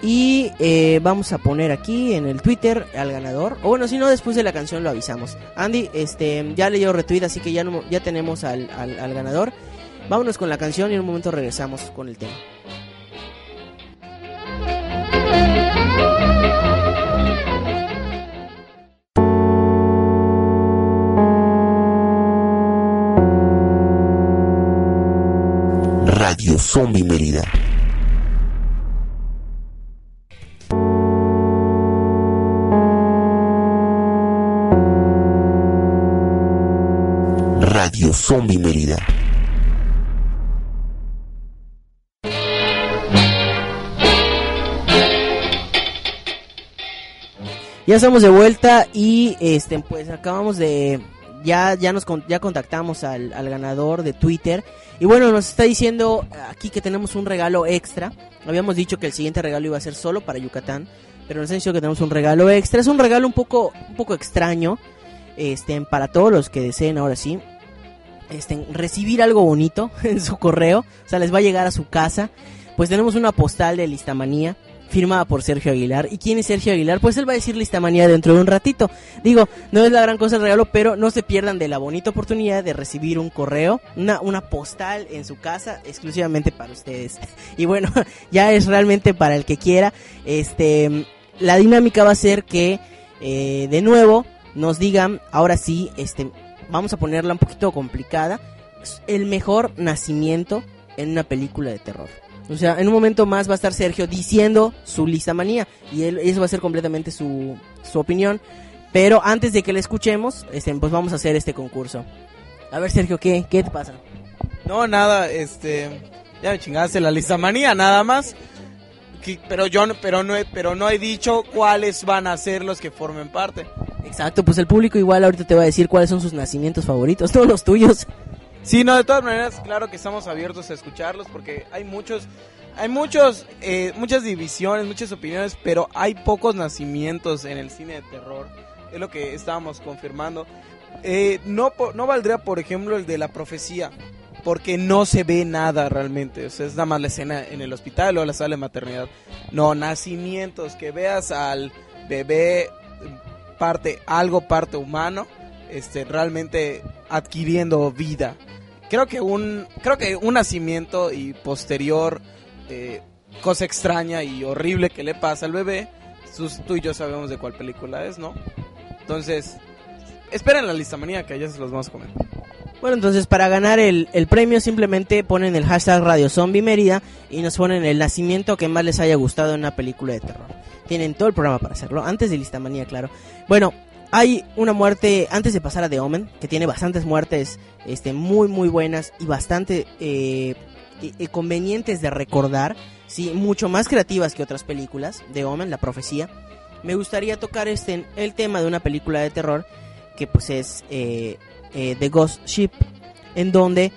Y eh, vamos a poner aquí en el Twitter al ganador. O bueno, si no, después de la canción lo avisamos. Andy, este, ya leyó retweet, así que ya, no, ya tenemos al, al, al ganador. Vámonos con la canción y en un momento regresamos con el tema. Radio Zombie Mérida. Radio Zombie Mérida. Ya estamos de vuelta y este pues acabamos de ya ya nos ya contactamos al, al, ganador de Twitter y bueno nos está diciendo aquí que tenemos un regalo extra. Habíamos dicho que el siguiente regalo iba a ser solo para Yucatán, pero nos ha dicho que tenemos un regalo extra. Es un regalo un poco un poco extraño este para todos los que deseen ahora sí este recibir algo bonito en su correo, o sea, les va a llegar a su casa. Pues tenemos una postal de Listamanía firmada por Sergio Aguilar. ¿Y quién es Sergio Aguilar? Pues él va a decir Listamanía dentro de un ratito. Digo, no es la gran cosa el regalo, pero no se pierdan de la bonita oportunidad de recibir un correo, una, una postal en su casa, exclusivamente para ustedes. Y bueno, ya es realmente para el que quiera. Este, la dinámica va a ser que, eh, de nuevo, nos digan, ahora sí, este, vamos a ponerla un poquito complicada, el mejor nacimiento en una película de terror. O sea, en un momento más va a estar Sergio diciendo su lista manía y él, eso va a ser completamente su, su opinión. Pero antes de que le escuchemos, este, pues vamos a hacer este concurso. A ver, Sergio, ¿qué, qué te pasa? No, nada, este, ya me chingaste la lista manía, nada más. Que, pero yo, no, pero no, he, pero no he dicho cuáles van a ser los que formen parte. Exacto, pues el público igual ahorita te va a decir cuáles son sus nacimientos favoritos, todos los tuyos. Sí, no, de todas maneras, claro que estamos abiertos a escucharlos porque hay muchos, hay muchos, eh, muchas divisiones, muchas opiniones, pero hay pocos nacimientos en el cine de terror. Es lo que estábamos confirmando. Eh, no, no valdría, por ejemplo, el de la profecía, porque no se ve nada realmente. O sea, es nada más la escena en el hospital o la sala de maternidad. No, nacimientos, que veas al bebé parte, algo parte humano, este, realmente adquiriendo vida creo que un creo que un nacimiento y posterior eh, cosa extraña y horrible que le pasa al bebé sus, tú y yo sabemos de cuál película es no entonces esperen la lista manía que ya se los vamos a comentar bueno, entonces para ganar el, el, premio simplemente ponen el hashtag Radio Zombie Mérida y nos ponen el nacimiento que más les haya gustado en una película de terror. Tienen todo el programa para hacerlo, antes de Listamanía, claro. Bueno, hay una muerte antes de pasar a The Omen, que tiene bastantes muertes este, muy, muy buenas y bastante eh, eh, convenientes de recordar, sí, mucho más creativas que otras películas. The Omen, La Profecía. Me gustaría tocar este, el tema de una película de terror que pues es eh, eh, The Ghost Ship, en donde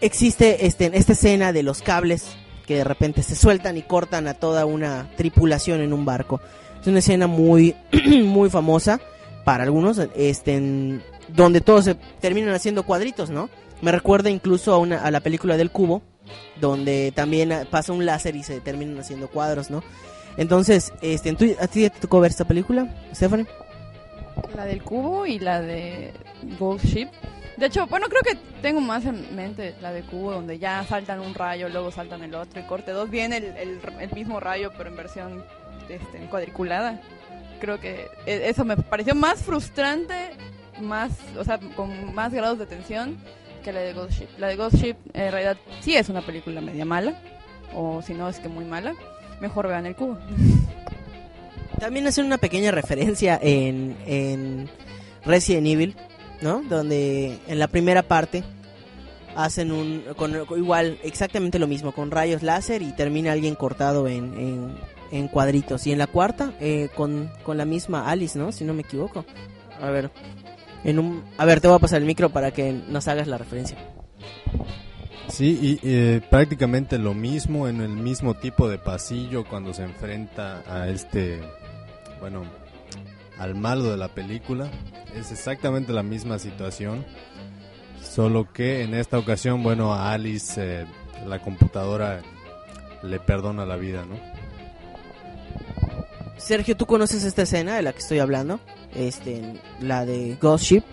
existe este, esta escena de los cables que de repente se sueltan y cortan a toda una tripulación en un barco. Es una escena muy, muy famosa para algunos, este, donde todos se terminan haciendo cuadritos, ¿no? Me recuerda incluso a, una, a la película del cubo, donde también pasa un láser y se terminan haciendo cuadros, ¿no? Entonces, este, ¿a ti te tocó ver esta película, Stephanie? La del cubo y la de Ghost Ship. De hecho, bueno, creo que tengo más en mente la de cubo, donde ya saltan un rayo, luego saltan el otro, y corte 2 viene el- el mismo rayo, pero en versión este, cuadriculada. Creo que e- eso me pareció más frustrante, más, o sea, con más grados de tensión que la de Ghost Ship. La de Ghost Ship, en realidad, sí es una película media mala, o si no es que muy mala. Mejor vean el cubo. También hacen una pequeña referencia en, en Resident Evil, ¿no? Donde en la primera parte hacen un con, igual exactamente lo mismo con rayos láser y termina alguien cortado en, en, en cuadritos y en la cuarta eh, con, con la misma Alice no si no me equivoco a ver en un a ver te voy a pasar el micro para que nos hagas la referencia Sí, y eh, prácticamente lo mismo en el mismo tipo de pasillo cuando se enfrenta a este, bueno, al malo de la película. Es exactamente la misma situación, solo que en esta ocasión, bueno, a Alice eh, la computadora le perdona la vida, ¿no? Sergio tú conoces esta escena de la que estoy hablando este la de Ghost Ship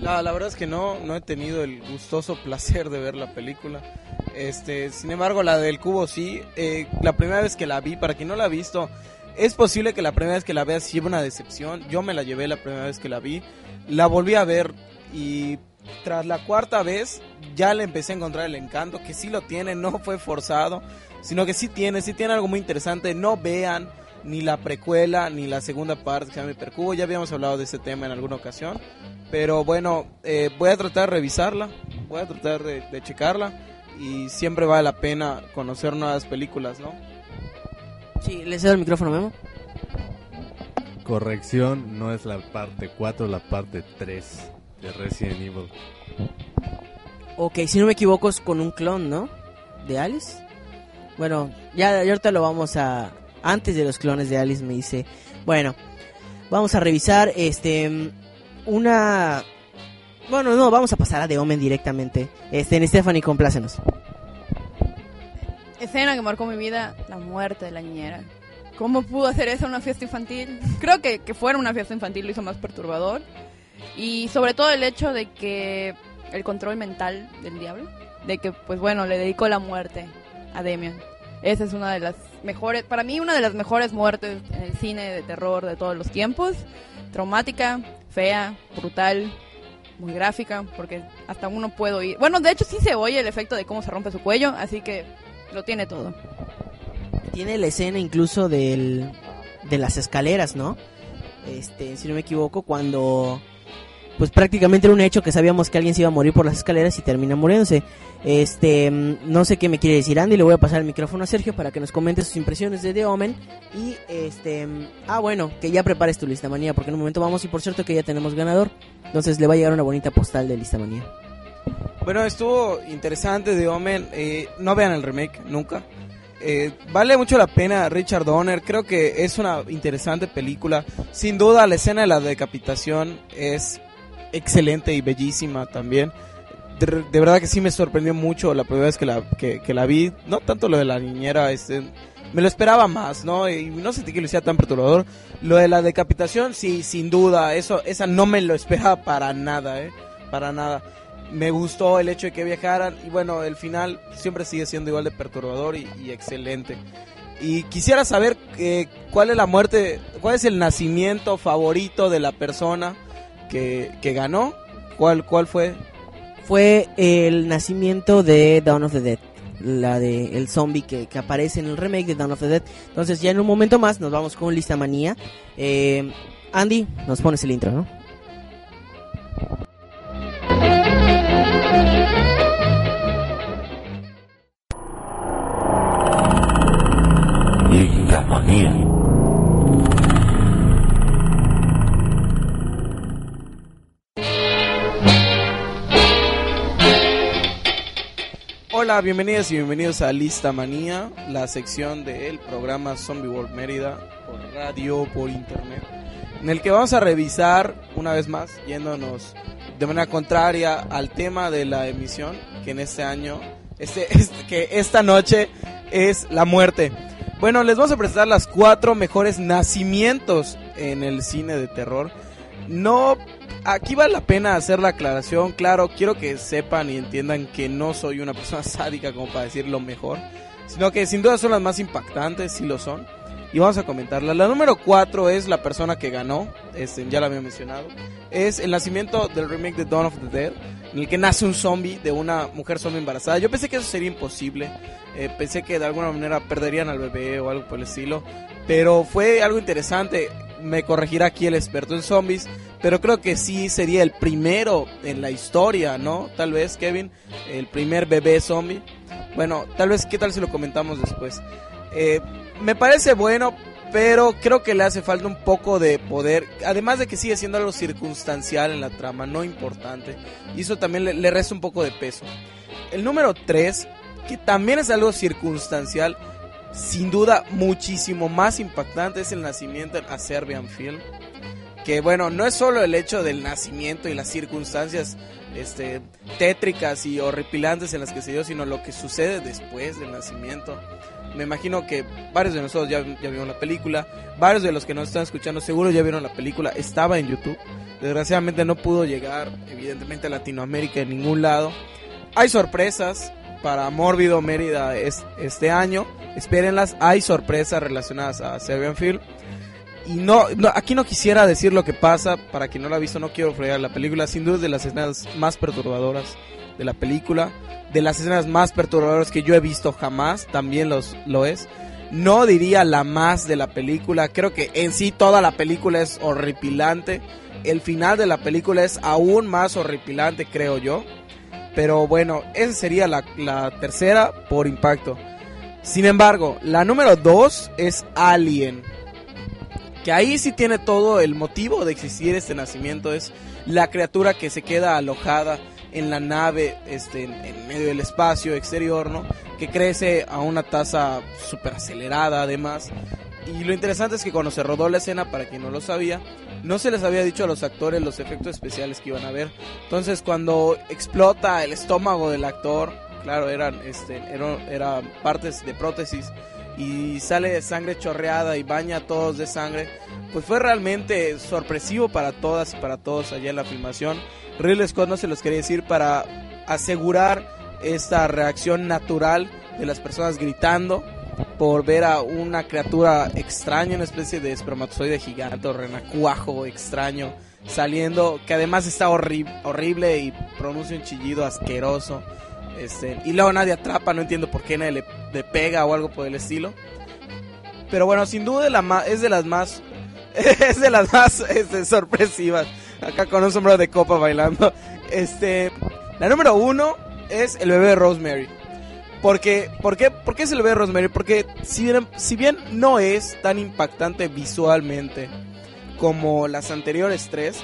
La, la verdad es que no, no he tenido el gustoso placer de ver la película. Este, sin embargo, la del cubo sí. Eh, la primera vez que la vi, para quien no la ha visto, es posible que la primera vez que la veas lleve una decepción. Yo me la llevé la primera vez que la vi. La volví a ver y tras la cuarta vez ya le empecé a encontrar el encanto, que sí lo tiene, no fue forzado, sino que sí tiene, sí tiene algo muy interesante. No vean ni la precuela ni la segunda parte que se llama Hipercubo. Ya habíamos hablado de ese tema en alguna ocasión. Pero bueno, eh, voy a tratar de revisarla, voy a tratar de, de checarla y siempre vale la pena conocer nuevas películas, ¿no? sí le cedo el micrófono Memo Corrección, no es la parte 4, la parte 3 de Resident Evil. Ok, si no me equivoco es con un clon, ¿no? De Alice. Bueno, ya, ya ahorita lo vamos a... Antes de los clones de Alice me dice... Bueno, vamos a revisar este... Una... Bueno, no, vamos a pasar a The Omen directamente. Este, en Stephanie, complácenos. Escena que marcó mi vida, la muerte de la niñera. ¿Cómo pudo hacer eso una fiesta infantil? Creo que que fuera una fiesta infantil lo hizo más perturbador. Y sobre todo el hecho de que el control mental del diablo, de que pues bueno, le dedicó la muerte a Demian. Esa es una de las mejores, para mí una de las mejores muertes en el cine de terror de todos los tiempos. Traumática, fea, brutal, muy gráfica, porque hasta uno puede oír. Bueno, de hecho sí se oye el efecto de cómo se rompe su cuello, así que lo tiene todo. Tiene la escena incluso del, de las escaleras, ¿no? Este, si no me equivoco, cuando pues prácticamente era un hecho que sabíamos que alguien se iba a morir por las escaleras y termina muriéndose. Este, mm, no sé qué me quiere decir Andy, le voy a pasar el micrófono a Sergio para que nos comente sus impresiones de The Omen y este, mm, ah bueno, que ya prepares tu lista manía porque en un momento vamos y por cierto que ya tenemos ganador, entonces le va a llegar una bonita postal de lista manía. Bueno, estuvo interesante de Omen. eh, no vean el remake nunca. Eh, vale mucho la pena Richard Donner. Creo que es una interesante película. Sin duda, la escena de la decapitación es excelente y bellísima también. De, de verdad que sí me sorprendió mucho la primera vez que la, que, que la vi. No tanto lo de la niñera, este, me lo esperaba más, ¿no? Y no sentí que lo hiciera tan perturbador. Lo de la decapitación, sí, sin duda. Eso, esa no me lo esperaba para nada, ¿eh? Para nada me gustó el hecho de que viajaran y bueno, el final siempre sigue siendo igual de perturbador y, y excelente. Y quisiera saber eh, cuál es la muerte, cuál es el nacimiento favorito de la persona que, que ganó, cuál, cuál fue. Fue el nacimiento de Dawn of the Dead. La de el zombie que, que aparece en el remake de Dawn of the Dead. Entonces ya en un momento más nos vamos con lista manía. Eh, Andy, nos pones el intro, ¿no? Hola, bienvenidas y bienvenidos a Lista Manía, la sección del programa Zombie World Mérida por radio, por internet, en el que vamos a revisar una vez más, yéndonos de manera contraria al tema de la emisión, que en este año, este, este- que esta noche es la muerte. Bueno, les vamos a presentar las cuatro mejores nacimientos en el cine de terror. no, aquí vale la pena hacer la aclaración, claro, quiero que sepan y entiendan que no soy una persona sádica como para decir lo mejor, sino que sin duda son las más impactantes, sí lo son. Y vamos a comentarla. La número 4 es la persona que ganó, este, ya la había mencionado. Es el nacimiento del remake de Dawn of the Dead, en el que nace un zombie de una mujer zombie embarazada. Yo pensé que eso sería imposible. Eh, pensé que de alguna manera perderían al bebé o algo por el estilo. Pero fue algo interesante. Me corregirá aquí el experto en zombies. Pero creo que sí sería el primero en la historia, ¿no? Tal vez, Kevin, el primer bebé zombie. Bueno, tal vez, ¿qué tal si lo comentamos después? Eh, me parece bueno, pero creo que le hace falta un poco de poder. Además de que sigue siendo algo circunstancial en la trama, no importante. Y eso también le, le resta un poco de peso. El número 3, que también es algo circunstancial, sin duda muchísimo más impactante, es el nacimiento en A Serbian Film. Que bueno, no es solo el hecho del nacimiento y las circunstancias este, tétricas y horripilantes en las que se dio, sino lo que sucede después del nacimiento me imagino que varios de nosotros ya, ya vieron la película, varios de los que nos están escuchando seguro ya vieron la película, estaba en YouTube. Desgraciadamente no pudo llegar, evidentemente, a Latinoamérica en ningún lado. Hay sorpresas para Mórbido Mérida es, este año, espérenlas, hay sorpresas relacionadas a Serbian Film. Y no, no, aquí no quisiera decir lo que pasa, para quien no la ha visto, no quiero fregar la película, sin duda es de las escenas más perturbadoras de la película de las escenas más perturbadoras que yo he visto jamás, también los, lo es. No diría la más de la película, creo que en sí toda la película es horripilante. El final de la película es aún más horripilante, creo yo. Pero bueno, esa sería la, la tercera por impacto. Sin embargo, la número dos es Alien. Que ahí sí tiene todo el motivo de existir este nacimiento. Es la criatura que se queda alojada en la nave este, en, medio del espacio exterior, ¿no? Que crece a una tasa súper acelerada además. Y lo interesante es que cuando se rodó la escena, para quien no lo sabía, no se les había dicho a los actores los efectos especiales que iban a ver. Entonces cuando explota el estómago del actor, claro, eran, este, eran, eran partes de prótesis y sale sangre chorreada y baña a todos de sangre, pues fue realmente sorpresivo para todas y para todos allá en la filmación. Ridley Scott no se los quería decir para asegurar esta reacción natural de las personas gritando por ver a una criatura extraña, una especie de espermatozoide gigante o renacuajo extraño saliendo, que además está horrible y pronuncia un chillido asqueroso. Este, y luego nadie atrapa, no entiendo por qué nadie le, pega o algo por el estilo. Pero bueno, sin duda la es de las más es de las más este, sorpresivas. Acá con un sombrero de copa bailando. Este, la número uno es el bebé Rosemary. Porque, ¿por qué, ¿Por qué es el bebé Rosemary? Porque si bien, no es tan impactante visualmente como las anteriores tres,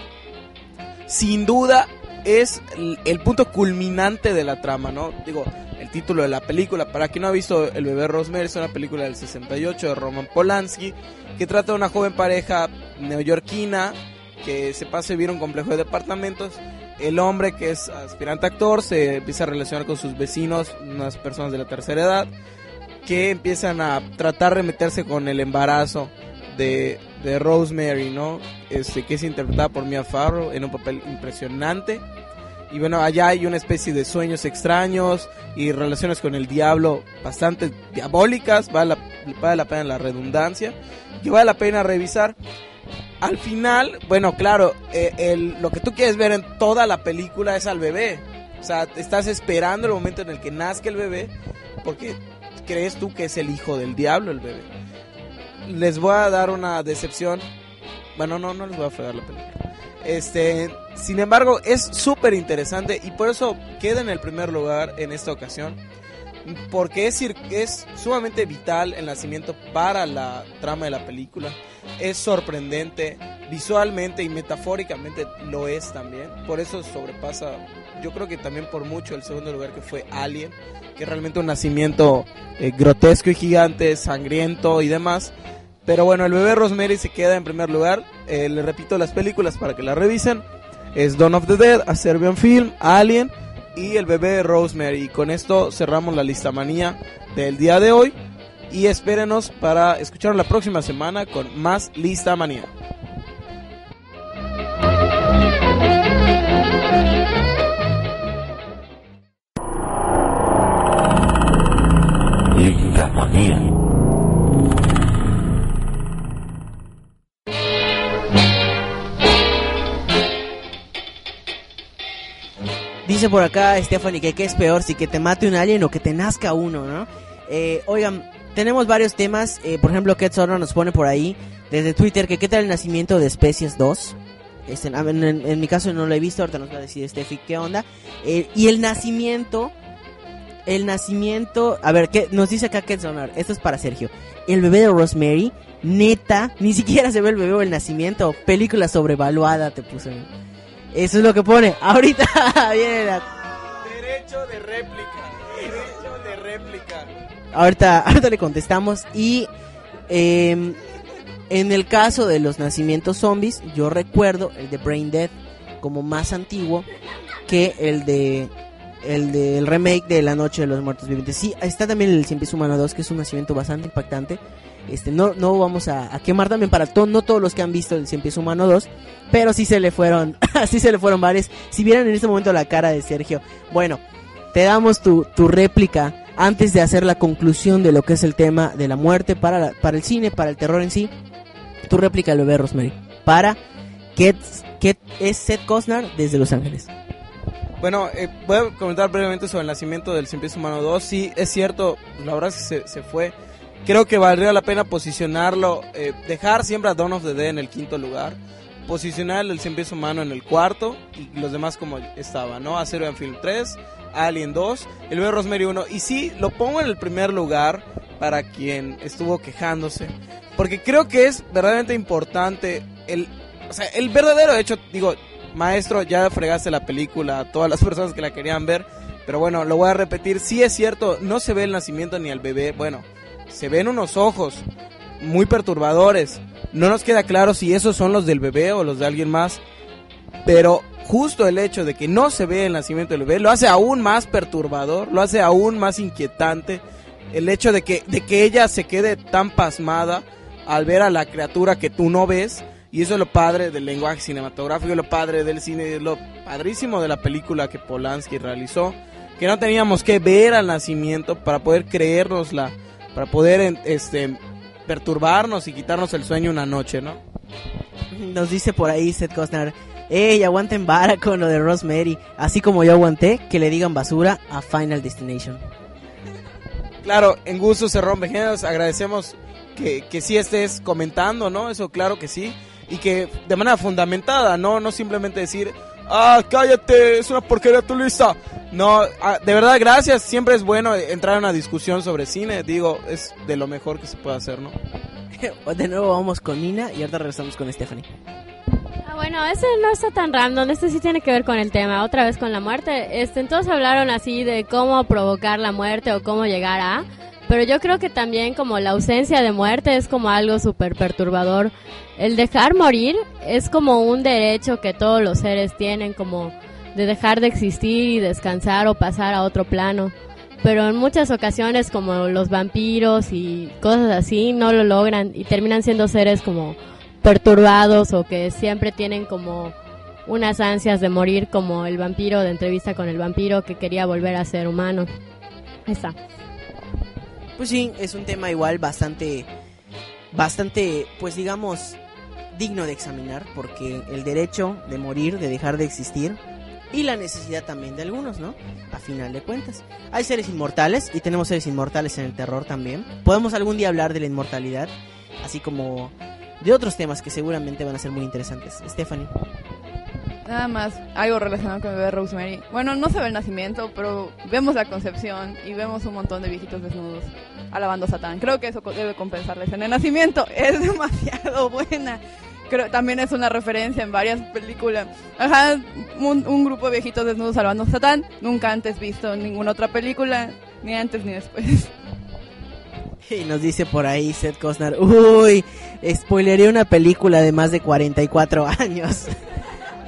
sin duda es el, punto culminante de la trama, ¿no? Digo, el título de la película, para quien no ha visto El bebé Rosemary, es una película del 68 de Roman Polanski, que trata de una joven pareja neoyorquina que se pasa a vivir un complejo de departamentos. El hombre, que es aspirante actor, se empieza a relacionar con sus vecinos, unas personas de la tercera edad, que empiezan a tratar de meterse con el embarazo de, de Rosemary, ¿no? Este, que es interpretada por Mia Farrow en un papel impresionante. Y bueno, allá hay una especie de sueños extraños y relaciones con el diablo bastante diabólicas, vale la, vale la pena la redundancia, que vale la pena revisar al final, bueno, claro, eh, lo que tú quieres ver en toda la película es al bebé. O sea, estás esperando el momento en el que nazca el bebé porque crees tú que es el hijo del diablo el bebé. Les voy a dar una decepción. Bueno, no, no les voy a fregar la película. Este, sin embargo, es súper interesante y por eso queda en el primer lugar en esta ocasión. Porque es, es sumamente vital el nacimiento para la trama de la película es sorprendente, visualmente y metafóricamente lo es también. Por eso sobrepasa, yo creo que también por mucho el segundo lugar que fue Alien, que es realmente un nacimiento eh, grotesco y gigante, sangriento y demás. Pero bueno, el bebé Rosemary se queda en primer lugar. Eh, le repito las películas para que la revisen. Es Dawn of the Dead, A Serbian Film, Alien y El bebé Rosemary. Y con esto cerramos la lista manía del día de hoy. Y espérenos para escuchar la próxima semana con más lista manía. Lista manía. Dice por acá Stephanie que qué es peor, si que te mate un alien o que te nazca uno, ¿no? Eh, oigan, tenemos varios temas. eh, por ejemplo, Ket Sorno nos pone por ahí desde Twitter que qué tal el nacimiento de Especies 2. Este, ver, en, en mi caso no lo he visto, ahorita nos va a decir Steffi qué onda. Eh, y el nacimiento, el nacimiento, a ver, ¿qué nos dice acá Ket Sonar? Esto es para Sergio. El bebé de Rosemary, neta, ni siquiera se ve el bebé o el nacimiento. Película sobrevaluada, te puse. Eso es lo que pone. Ahorita viene la Derecho de réplica. Derecho de réplica. ahorita, ahorita le contestamos y em, en el caso de los nacimientos zombies, yo recuerdo el de Brain Dead como más antiguo que el de el del remake de La Noche de los Muertos Vivientes. Sí, está también el Cien Pies Humano 2, que es un nacimiento bastante impactante. Este, no, no vamos a, quemar también para to- no todos los que han visto el Cien Pies Humano 2, pero sí se le fueron, sí se le fueron varios. Si vieran en este momento la cara de Sergio, bueno, te damos tu, tu réplica antes de hacer la conclusión de lo que es el tema de la muerte para, la- para el cine, para el terror en sí. Tu réplica lo ve Rosemary. Para que es Seth Costner desde Los Ángeles. Bueno, eh, voy a comentar brevemente sobre el nacimiento del Cien Pies Humano 2. Sí, es cierto, la verdad es que se, se fue. Creo que valdría la pena posicionarlo, eh, dejar siempre a Dawn of the Dead en el quinto lugar, posicionar el Cien Humano en el cuarto y los demás como estaban, ¿no? Acero en Film 3, Alien 2, el bebé Rosemary 1. Y sí, lo pongo en el primer lugar para quien estuvo quejándose, porque creo que es verdaderamente importante el, o sea, el verdadero hecho, digo, maestro, ya fregaste la película a todas las personas que la querían ver. Pero bueno, lo voy a repetir. Sí es cierto, no se ve el nacimiento ni al bebé. Bueno, se ven unos ojos muy perturbadores. No nos queda claro si esos son los del bebé o los de alguien más. Pero justo el hecho de que no se ve el nacimiento del bebé lo hace aún más perturbador, lo hace aún más inquietante. El hecho de que, de que ella se quede tan pasmada al ver a la criatura que tú no ves. Y eso es lo padre del lenguaje cinematográfico, lo padre del cine, lo padrísimo de la película que Polanski realizó. Que no teníamos que ver al nacimiento para poder creérnosla, para poder este, perturbarnos y quitarnos el sueño una noche, ¿no? Nos dice por ahí Seth Costner. Ey, aguanten vara con lo de Rosemary. Así como yo aguanté que le digan basura a Final Destination. Claro, en gusto se rompe géneros. Agradecemos que, que sí estés comentando, ¿no? Eso claro que sí. Y que de manera fundamentada, ¿no? No simplemente decir, ah, cállate, es una porquería tu lista. No, ah, de verdad, gracias. Siempre es bueno entrar en una discusión sobre cine. Digo, es de lo mejor que se puede hacer, ¿no? De nuevo vamos con Nina y ahorita regresamos con Stephanie. Ah, bueno, ese no está tan random, este sí tiene que ver con el tema, otra vez con la muerte. Este, entonces hablaron así de cómo provocar la muerte o cómo llegar a, pero yo creo que también como la ausencia de muerte es como algo súper perturbador. El dejar morir es como un derecho que todos los seres tienen, como de dejar de existir y descansar o pasar a otro plano. Pero en muchas ocasiones como los vampiros y cosas así no lo logran y terminan siendo seres como perturbados o que siempre tienen como unas ansias de morir como el vampiro de entrevista con el vampiro que quería volver a ser humano. Está. Pues sí, es un tema igual bastante, bastante, pues digamos, digno de examinar, porque el derecho de morir, de dejar de existir, y la necesidad también de algunos, ¿no? A final de cuentas. Hay seres inmortales, y tenemos seres inmortales en el terror también. Podemos algún día hablar de la inmortalidad, así como de otros temas que seguramente van a ser muy interesantes. Stephanie. Nada más, algo relacionado con el bebé Rosemary. Bueno, no se ve el nacimiento, pero vemos la concepción y vemos un montón de viejitos desnudos alabando a Satán. Creo que eso debe compensarles en el nacimiento. Es demasiado buena. Creo también es una referencia en varias películas. Ajá, un, un grupo de viejitos desnudos alabando a Satán. Nunca antes visto en ninguna otra película, ni antes ni después. Y nos dice por ahí Seth Costner, uy, spoileré una película de más de 44 años.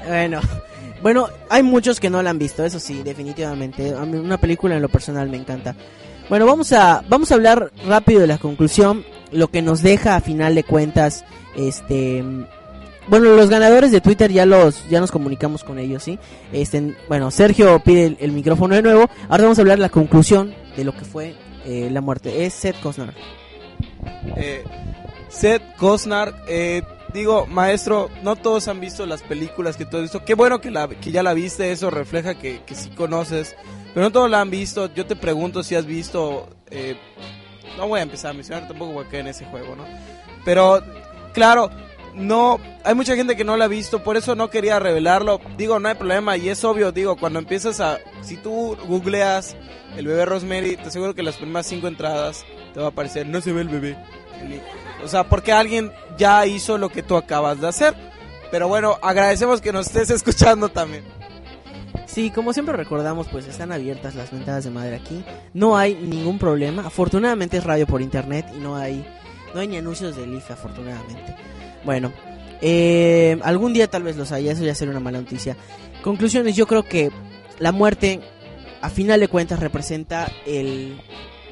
bueno, bueno, hay muchos que no la han visto, eso sí, definitivamente. A mí una película en lo personal me encanta. Bueno, vamos a vamos a hablar rápido de la conclusión, lo que nos deja a final de cuentas este bueno, los ganadores de Twitter ya los ya nos comunicamos con ellos, ¿sí? Este, bueno, Sergio pide el, el micrófono de nuevo. Ahora vamos a hablar de la conclusión de lo que fue eh, la muerte. Es Seth Costner. Eh, Seth Costner, eh, digo, maestro, no todos han visto las películas que has visto. Qué bueno que, la, que ya la viste, eso refleja que, que sí conoces. Pero no todos la han visto. Yo te pregunto si has visto. eh, no voy a empezar a mencionar, tampoco voy en ese juego, ¿no? Pero, claro, no. Hay mucha gente que no la ha visto, por eso no quería revelarlo. Digo, no hay problema, y es obvio, digo, cuando empiezas a. Si tú googleas el bebé Rosemary, te aseguro que las primeras cinco entradas te va a aparecer: no se ve el bebé. O sea, porque alguien ya hizo lo que tú acabas de hacer. Pero bueno, agradecemos que nos estés escuchando también. Sí, como siempre recordamos, pues están abiertas las ventanas de madre aquí. No hay ningún problema. Afortunadamente es radio por internet y no hay no hay ni anuncios del IFE, afortunadamente. Bueno, eh, algún día tal vez los haya, eso ya será una mala noticia. Conclusiones, yo creo que la muerte, a final de cuentas, representa el,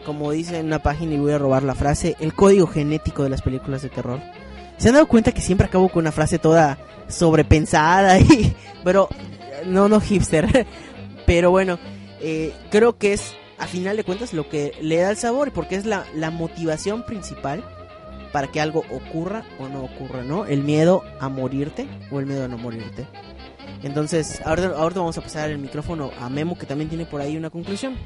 como dice en una página y voy a robar la frase, el código genético de las películas de terror. ¿Se han dado cuenta que siempre acabo con una frase toda sobrepensada y... Pero, no, no hipster. Pero bueno, eh, creo que es, a final de cuentas, lo que le da el sabor, porque es la, la motivación principal para que algo ocurra o no ocurra, ¿no? El miedo a morirte o el miedo a no morirte. Entonces, ahora, ahora vamos a pasar el micrófono a Memo, que también tiene por ahí una conclusión.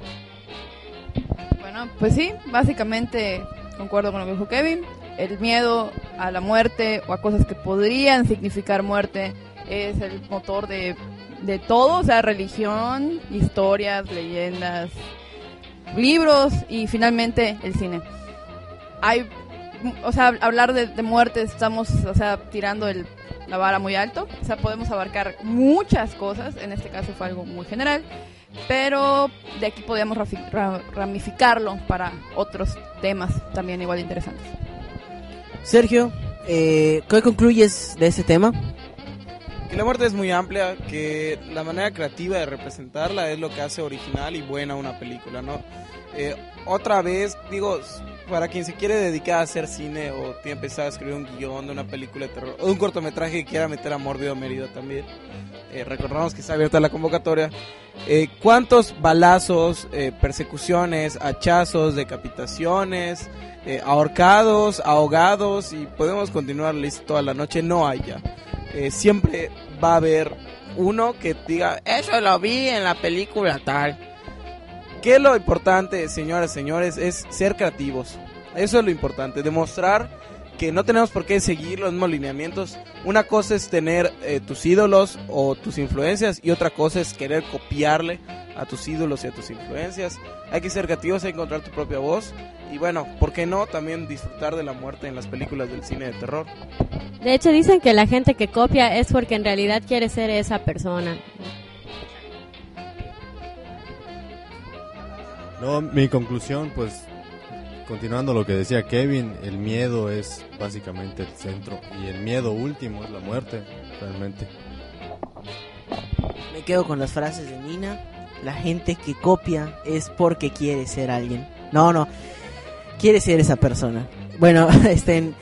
Bueno, pues sí, básicamente concuerdo con lo que dijo Kevin. El miedo a la muerte o a cosas que podrían significar muerte es el motor de, de todo, o sea, religión, historias, leyendas, libros y finalmente el cine. Hay, o sea, hablar de, muerte estamos, o sea, tirando el, la vara muy alto, o sea, podemos abarcar muchas cosas, en este caso fue algo muy general, pero de aquí ra- ramificarlo para otros temas también igual interesantes. Sergio, eh, ¿qué concluyes de este tema? Que la muerte es muy amplia, que la manera creativa de representarla es lo que hace original y buena una película, ¿no? Eh, otra vez, digo, para quien se quiere dedicar a hacer cine o tiene pensado escribir un guion de una película de terror o un cortometraje que quiera meter a Mórbido Mérida también, eh, recordamos que está abierta la convocatoria. Eh, ¿Cuántos balazos, eh, persecuciones, hachazos, decapitaciones, ahorcados, ahogados y podemos continuar la lista toda la noche? No hay ya. Eh, siempre va a haber uno que diga, eso lo vi en la película tal. ¿Qué es lo importante, señoras señores? Es ser creativos. Eso es lo importante, demostrar que no tenemos por qué seguir los mismos lineamientos. Una cosa es tener eh, tus ídolos o tus influencias y otra cosa es querer copiarle a tus ídolos y a tus influencias. Hay que ser creativos, hay que encontrar tu propia voz y bueno, ¿por qué no también disfrutar de la muerte en las películas del cine de terror? De hecho, dicen que la gente que copia es porque en realidad quiere ser esa persona. No, mi conclusión, pues, continuando lo que decía Kevin, el miedo es básicamente el centro y el miedo último es la muerte, realmente. Me quedo con las frases de Nina. La gente que copia es porque quiere ser alguien. No, no. Quiere ser esa persona. Bueno, estén.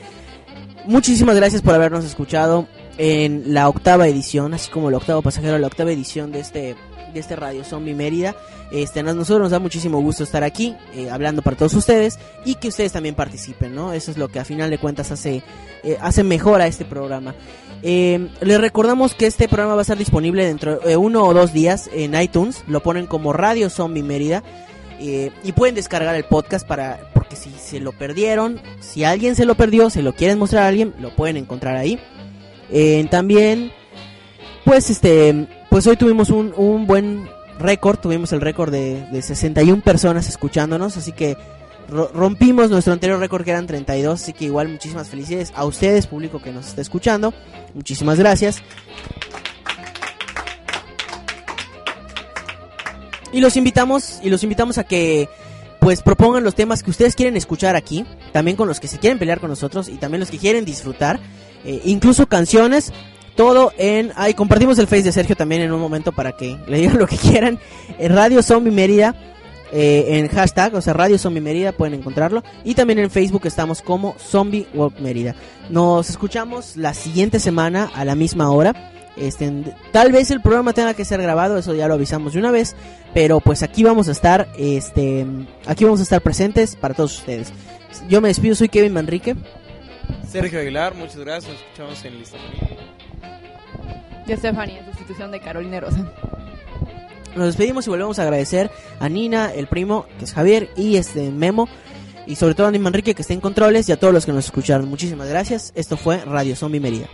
Muchísimas gracias por habernos escuchado en la octava edición, así como el octavo pasajero, la octava edición de este de este Radio Zombie Mérida. Este, a nosotros nos da muchísimo gusto estar aquí, eh, hablando para todos ustedes y que ustedes también participen, ¿no? Eso es lo que a final de cuentas hace, eh, hace mejor a este programa. Eh, les recordamos que este programa va a estar disponible dentro de uno o dos días en iTunes. Lo ponen como Radio Zombie Mérida. y pueden descargar el podcast para porque si se lo perdieron, si alguien se lo perdió, se lo quieren mostrar a alguien, lo pueden encontrar ahí. También, pues este, pues hoy tuvimos un, un buen récord, tuvimos el récord de, de 61 personas escuchándonos, así que ro- rompimos nuestro anterior récord que eran 32, así que igual muchísimas felicidades a ustedes, público que nos está escuchando. Muchísimas gracias. Y los invitamos y los invitamos a que pues propongan los temas que ustedes quieren escuchar aquí, también con los que se quieren pelear con nosotros y también los que quieren disfrutar, eh, incluso canciones, todo en ahí compartimos el face de Sergio también en un momento para que le digan lo que quieran. En Radio Zombie Mérida eh, en hashtag, o sea, Radio Zombie Mérida pueden encontrarlo y también en Facebook estamos como Zombie Walk Mérida. Nos escuchamos la siguiente semana a la misma hora. Este, tal vez el programa tenga que ser grabado, eso ya lo avisamos de una vez, pero pues aquí vamos a estar, este, aquí vamos a estar presentes para todos ustedes. Yo me despido, soy Kevin Manrique. Sergio Aguilar, muchas gracias. Nos escuchamos en Listafonía. Y Stephanie, en sustitución de Carolina Rosa. Nos despedimos y volvemos a agradecer a Nina, el primo, que es Javier, y este Memo, y sobre todo a Andy Manrique, que está en controles, y a todos los que nos escucharon. Muchísimas gracias. Esto fue Radio Zombie Mérida.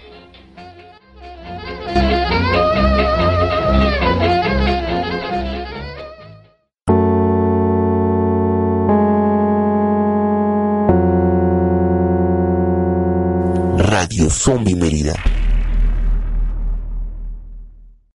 Radio Zombie Mérida.